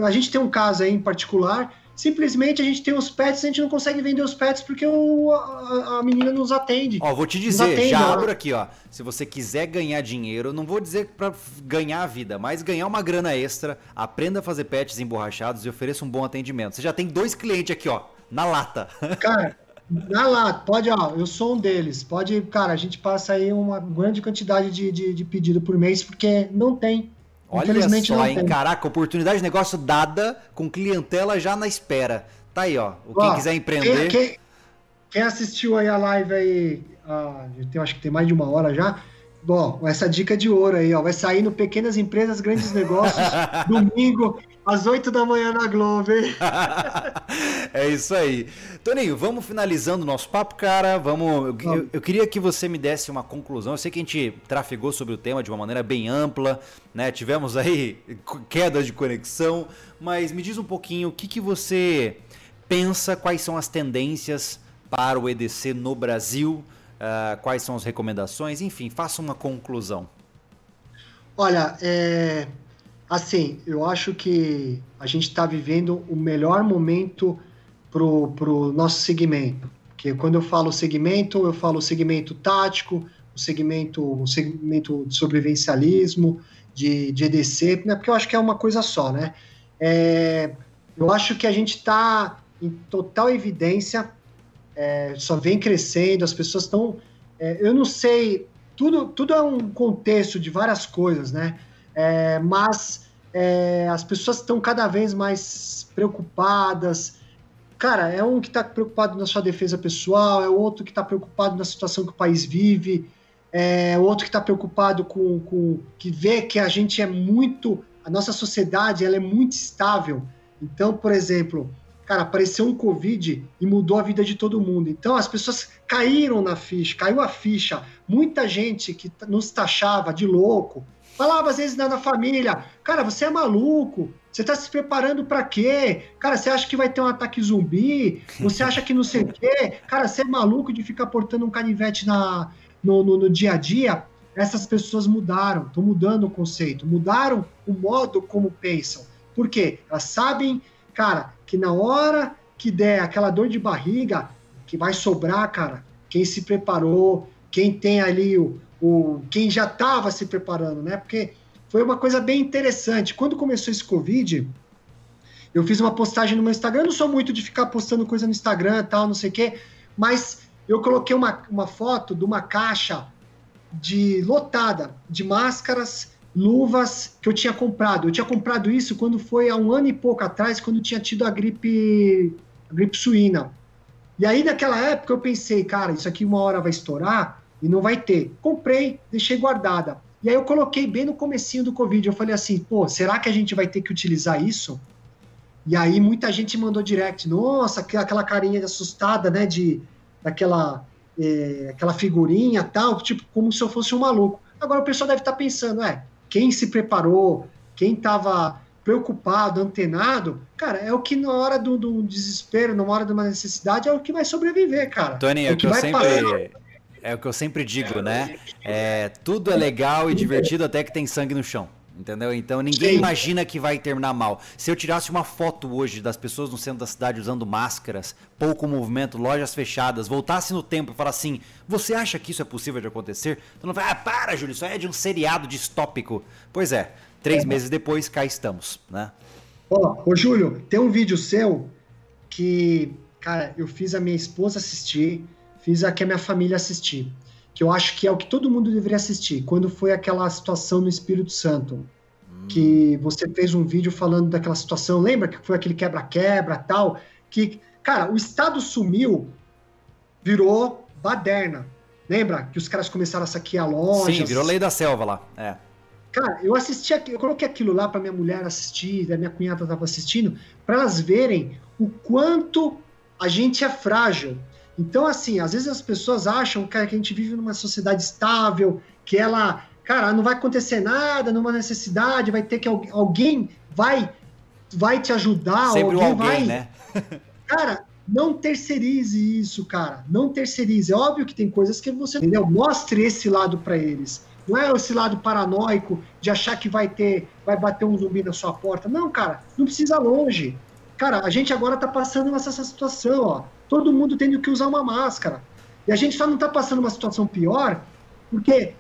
A gente tem um caso aí em particular, simplesmente a gente tem os pets e a gente não consegue vender os pets porque o, a, a, menina nos atende. Ó, vou te dizer, atende, já abro aqui, ó. Se você quiser ganhar dinheiro, não vou dizer para ganhar a vida, mas ganhar uma grana extra, aprenda a fazer pets emborrachados e ofereça um bom atendimento. Você já tem dois clientes aqui, ó, na lata. [LAUGHS] Cara, Vai lá, pode, ó, eu sou um deles. Pode, cara, a gente passa aí uma grande quantidade de, de, de pedido por mês, porque não tem. Olha só, hein? Tem. Caraca, oportunidade de negócio dada com clientela já na espera. Tá aí, ó. Quem ó, quiser empreender. Quem, quem, quem, assistiu aí a live aí, ah, eu acho que tem mais de uma hora já. Bom, essa dica de ouro aí, ó. Vai sair no Pequenas Empresas, Grandes Negócios, [LAUGHS] domingo, às 8 da manhã na Globo, hein? [LAUGHS] é isso aí. Toninho, vamos finalizando o nosso papo, cara. Vamos. Eu, eu, eu, queria que você me desse uma conclusão. Eu sei que a gente trafegou sobre o tema de uma maneira bem ampla, né? Tivemos aí quedas de conexão, mas me diz um pouquinho o que, que você pensa, quais são as tendências para o EDC no Brasil, uh, quais são as recomendações, enfim, faça uma conclusão. Olha, é, Assim, eu acho que a gente está vivendo o melhor momento para o nosso segmento. Porque quando eu falo segmento, eu falo segmento tático, o segmento, o segmento de sobrevivencialismo, de, de EDC, né? porque eu acho que é uma coisa só, né? É, eu acho que a gente está em total evidência, é, só vem crescendo, as pessoas estão. É, eu não sei, tudo, tudo é um contexto de várias coisas, né? É, mas é, as pessoas estão cada vez mais preocupadas. Cara, é um que está preocupado na sua defesa pessoal, é outro que está preocupado na situação que o país vive, é outro que está preocupado com, com que vê que a gente é muito, a nossa sociedade ela é muito estável. Então, por exemplo, cara, apareceu um Covid e mudou a vida de todo mundo. Então as pessoas caíram na ficha, caiu a ficha. Muita gente que nos taxava de louco, Falava às vezes na família, cara, você é maluco, você tá se preparando para quê? Cara, você acha que vai ter um ataque zumbi? Você acha que não sei o quê? Cara, você é maluco de ficar portando um canivete na, no, no, no dia a dia? Essas pessoas mudaram, estão mudando o conceito, mudaram o modo como pensam. Por quê? Elas sabem, cara, que na hora que der aquela dor de barriga, que vai sobrar, cara, quem se preparou, quem tem ali o, o quem já estava se preparando, né? Porque foi uma coisa bem interessante. Quando começou esse Covid, eu fiz uma postagem no meu Instagram. Eu não sou muito de ficar postando coisa no Instagram tal, não sei o quê, mas eu coloquei uma, uma foto de uma caixa de lotada de máscaras, luvas que eu tinha comprado. Eu tinha comprado isso quando foi há um ano e pouco atrás, quando tinha tido a gripe, a gripe suína. E aí, naquela época, eu pensei, cara, isso aqui uma hora vai estourar e não vai ter. Comprei, deixei guardada. E aí eu coloquei bem no comecinho do Covid. Eu falei assim, pô, será que a gente vai ter que utilizar isso? E aí muita gente mandou direct, nossa, aquela carinha assustada, né, de daquela é, aquela figurinha tal, tipo, como se eu fosse um maluco. Agora o pessoal deve estar tá pensando, é, quem se preparou, quem estava preocupado, antenado, cara, é o que na hora do, do, desespero, na hora de uma necessidade, é o que vai sobreviver, cara. Tony, é o que, que eu sempre... É o que eu sempre digo, né? É, tudo é legal e divertido até que tem sangue no chão. Entendeu? Então ninguém Sim. imagina que vai terminar mal. Se eu tirasse uma foto hoje das pessoas no centro da cidade usando máscaras, pouco movimento, lojas fechadas, voltasse no tempo e falasse assim: você acha que isso é possível de acontecer? Então não vai, ah, para, Júlio, isso é de um seriado distópico. Pois é, três é. meses depois cá estamos, né? Ó, ô Júlio, tem um vídeo seu que, cara, eu fiz a minha esposa assistir, fiz a que a minha família assistir que eu acho que é o que todo mundo deveria assistir, quando foi aquela situação no Espírito Santo, hum. que você fez um vídeo falando daquela situação, lembra que foi aquele quebra-quebra tal, que, cara, o Estado sumiu, virou baderna, lembra? Que os caras começaram a saquear lojas. Sim, virou lei da selva lá, é. Cara, eu assisti, eu coloquei aquilo lá para minha mulher assistir, a minha cunhada estava assistindo, para elas verem o quanto a gente é frágil. Então, assim, às vezes as pessoas acham que a gente vive numa sociedade estável, que ela, cara, não vai acontecer nada, numa necessidade, vai ter que alguém vai vai te ajudar, Sempre alguém, alguém vai, né? [LAUGHS] cara, não terceirize isso, cara. Não terceirize. É óbvio que tem coisas que você entendeu. Mostre esse lado para eles. Não é esse lado paranoico de achar que vai ter, vai bater um zumbi na sua porta. Não, cara, não precisa longe. Cara, a gente agora tá passando nessa situação, ó todo mundo tendo que usar uma máscara. E a gente só não está passando uma situação pior, porque,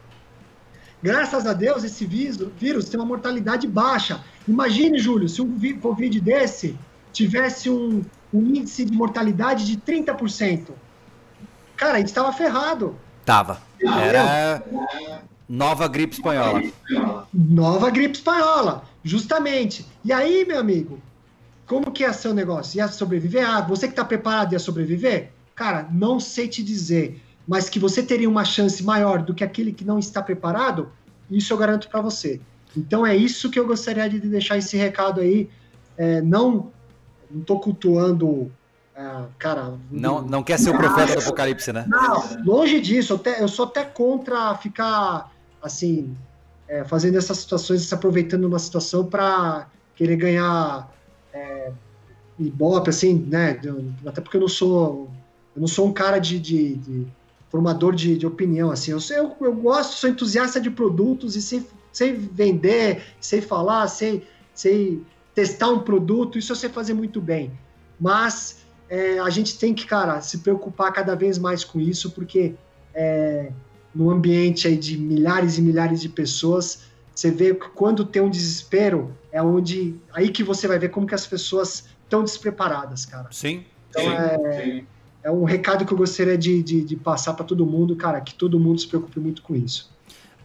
graças a Deus, esse vírus, vírus tem uma mortalidade baixa. Imagine, Júlio, se um Covid desse tivesse um, um índice de mortalidade de 30%. Cara, a gente estava ferrado. Tava. Era nova gripe espanhola. Nova gripe espanhola, justamente. E aí, meu amigo, como que ser o negócio? Ia sobreviver? Ah, você que está preparado ia sobreviver? Cara, não sei te dizer, mas que você teria uma chance maior do que aquele que não está preparado, isso eu garanto para você. Então é isso que eu gostaria de deixar esse recado aí. É, não não tô cultuando, é, cara. Não, não quer ser o profeta do Apocalipse, né? Não, longe disso. Eu, eu sou até contra ficar assim, é, fazendo essas situações, se aproveitando de uma situação para querer ganhar é, Ibope, assim, né? Até porque eu não sou, eu não sou um cara de, de, de formador de, de, opinião, assim. Eu, eu, eu, gosto, sou entusiasta de produtos e sei, sei vender, sei falar, sei, sei testar um produto, isso eu sei fazer muito bem. Mas é, a gente tem que, cara, se preocupar cada vez mais com isso, porque é, no ambiente aí de milhares e milhares de pessoas, você vê que quando tem um desespero, é onde. Aí que você vai ver como que as pessoas estão despreparadas, cara. Sim. Então sim, é, sim. é um recado que eu gostaria de, de, de passar para todo mundo, cara, que todo mundo se preocupe muito com isso.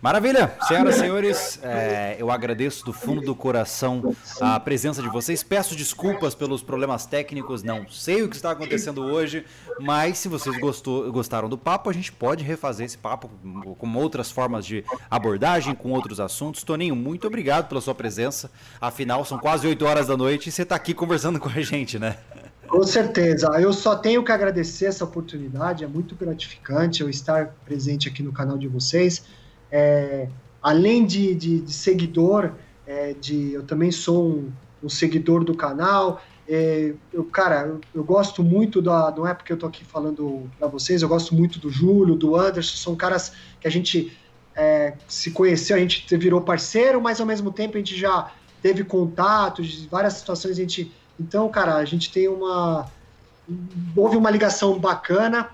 Maravilha, senhoras e senhores, é, eu agradeço do fundo do coração a presença de vocês. Peço desculpas pelos problemas técnicos, não sei o que está acontecendo hoje, mas se vocês gostou, gostaram do papo, a gente pode refazer esse papo com outras formas de abordagem, com outros assuntos. Toninho, muito obrigado pela sua presença. Afinal, são quase 8 horas da noite e você está aqui conversando com a gente, né? Com certeza. Eu só tenho que agradecer essa oportunidade, é muito gratificante eu estar presente aqui no canal de vocês é, além de, de, de seguidor, é, de, eu também sou um, um seguidor do canal. É, eu, cara, eu, eu, gosto muito da. Não é porque eu tô aqui falando para vocês, eu gosto muito do Júlio, do Anderson, são caras que a gente é, se conheceu, a gente virou parceiro, mas ao mesmo tempo a gente já teve contato várias situações. A gente, então, cara, a gente tem uma. Houve uma ligação bacana.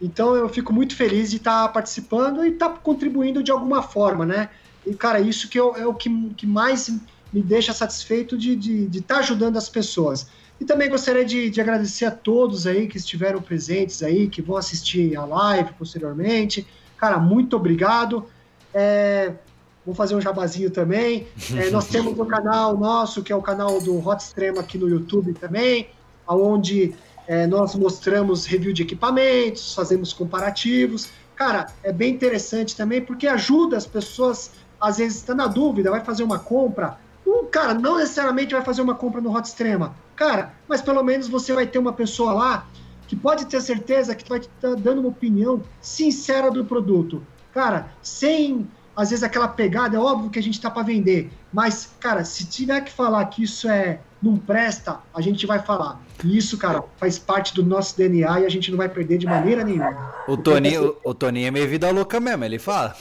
Então eu fico muito feliz de estar tá participando e estar tá contribuindo de alguma forma, né? E, cara, isso que eu, é o que, que mais me deixa satisfeito de estar de, de tá ajudando as pessoas. E também gostaria de, de, agradecer a todos aí que estiveram presentes aí, que vão assistir a live posteriormente. Cara, muito obrigado. É, vou fazer um jabazinho também. É, nós temos um canal nosso, que é o canal do Hot Extremo aqui no YouTube também, onde é, nós mostramos review de equipamentos, fazemos comparativos. Cara, é bem interessante também, porque ajuda as pessoas, às vezes, estão na dúvida, vai fazer uma compra. Um cara não necessariamente vai fazer uma compra no Hot Extrema, cara, mas pelo menos você vai ter uma pessoa lá que pode ter certeza que vai estar tá dando uma opinião sincera do produto. Cara, sem às vezes aquela pegada, é óbvio que a gente está para vender, mas, cara, se tiver que falar que isso é não presta, a gente vai falar. E isso, cara, faz parte do nosso DNA e a gente não vai perder de maneira nenhuma. O Tony, o, o Tony é meio vida louca mesmo, ele fala.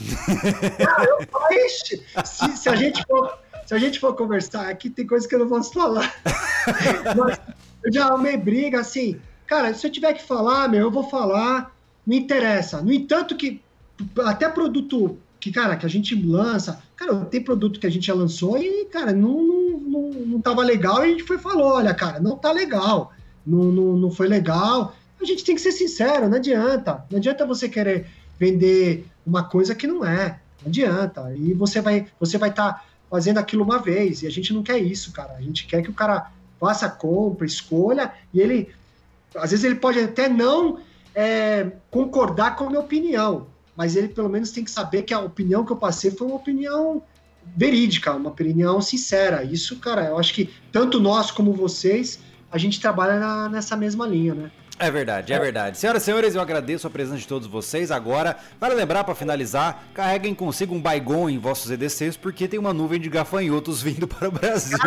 Ah, eu, ixi, se, se, a gente for, se a gente for conversar aqui, tem coisa que eu não posso falar. [LAUGHS] Mas eu já amei briga, assim, cara, se eu tiver que falar, meu, eu vou falar, não interessa. No entanto que até produto que, cara, que a gente lança. Cara, tem produto que a gente já lançou e, cara, não, não, não, não tava legal e a gente foi falou, olha, cara, não tá legal, não, não, não foi legal. A gente tem que ser sincero, não adianta. Não adianta você querer vender uma coisa que não é. Não adianta. E você vai você vai estar tá fazendo aquilo uma vez. E a gente não quer isso, cara. A gente quer que o cara faça compra, escolha, e ele. Às vezes ele pode até não é, concordar com a minha opinião, mas ele pelo menos tem que saber que a opinião que eu passei foi uma opinião verídica, uma opinião sincera. Isso, cara, eu acho que tanto nós como vocês, a gente trabalha na, nessa mesma linha, né? É verdade, é verdade. Senhoras e senhores, eu agradeço a presença de todos vocês. Agora, para lembrar, para finalizar, carreguem consigo um Baigon em vossos EDCs, porque tem uma nuvem de gafanhotos [LAUGHS] vindo para o Brasil.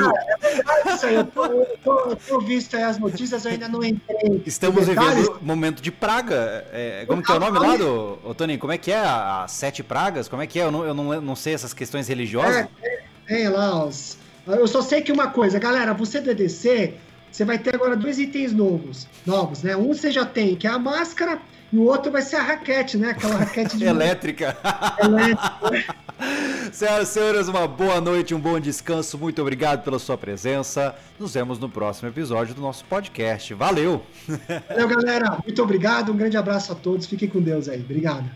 é verdade isso aí. Eu tô, eu tô, eu tô visto aí as notícias, eu ainda não entrei. Estamos vivendo momento de praga. É, como que é o nome lá do. Ô, Tony, como é que é? As sete pragas? Como é que é? Eu não, eu não, não sei essas questões religiosas. É, é, tem lá os. Eu só sei que uma coisa, galera, você do EDC você vai ter agora dois itens novos, novos, né? Um você já tem, que é a máscara, e o outro vai ser a raquete, né? Aquela raquete de [LAUGHS] elétrica. Elétrica. [LAUGHS] Senhoras e senhores, uma boa noite, um bom descanso. Muito obrigado pela sua presença. Nos vemos no próximo episódio do nosso podcast. Valeu! Valeu, galera. Muito obrigado. Um grande abraço a todos. Fiquem com Deus aí. Obrigado.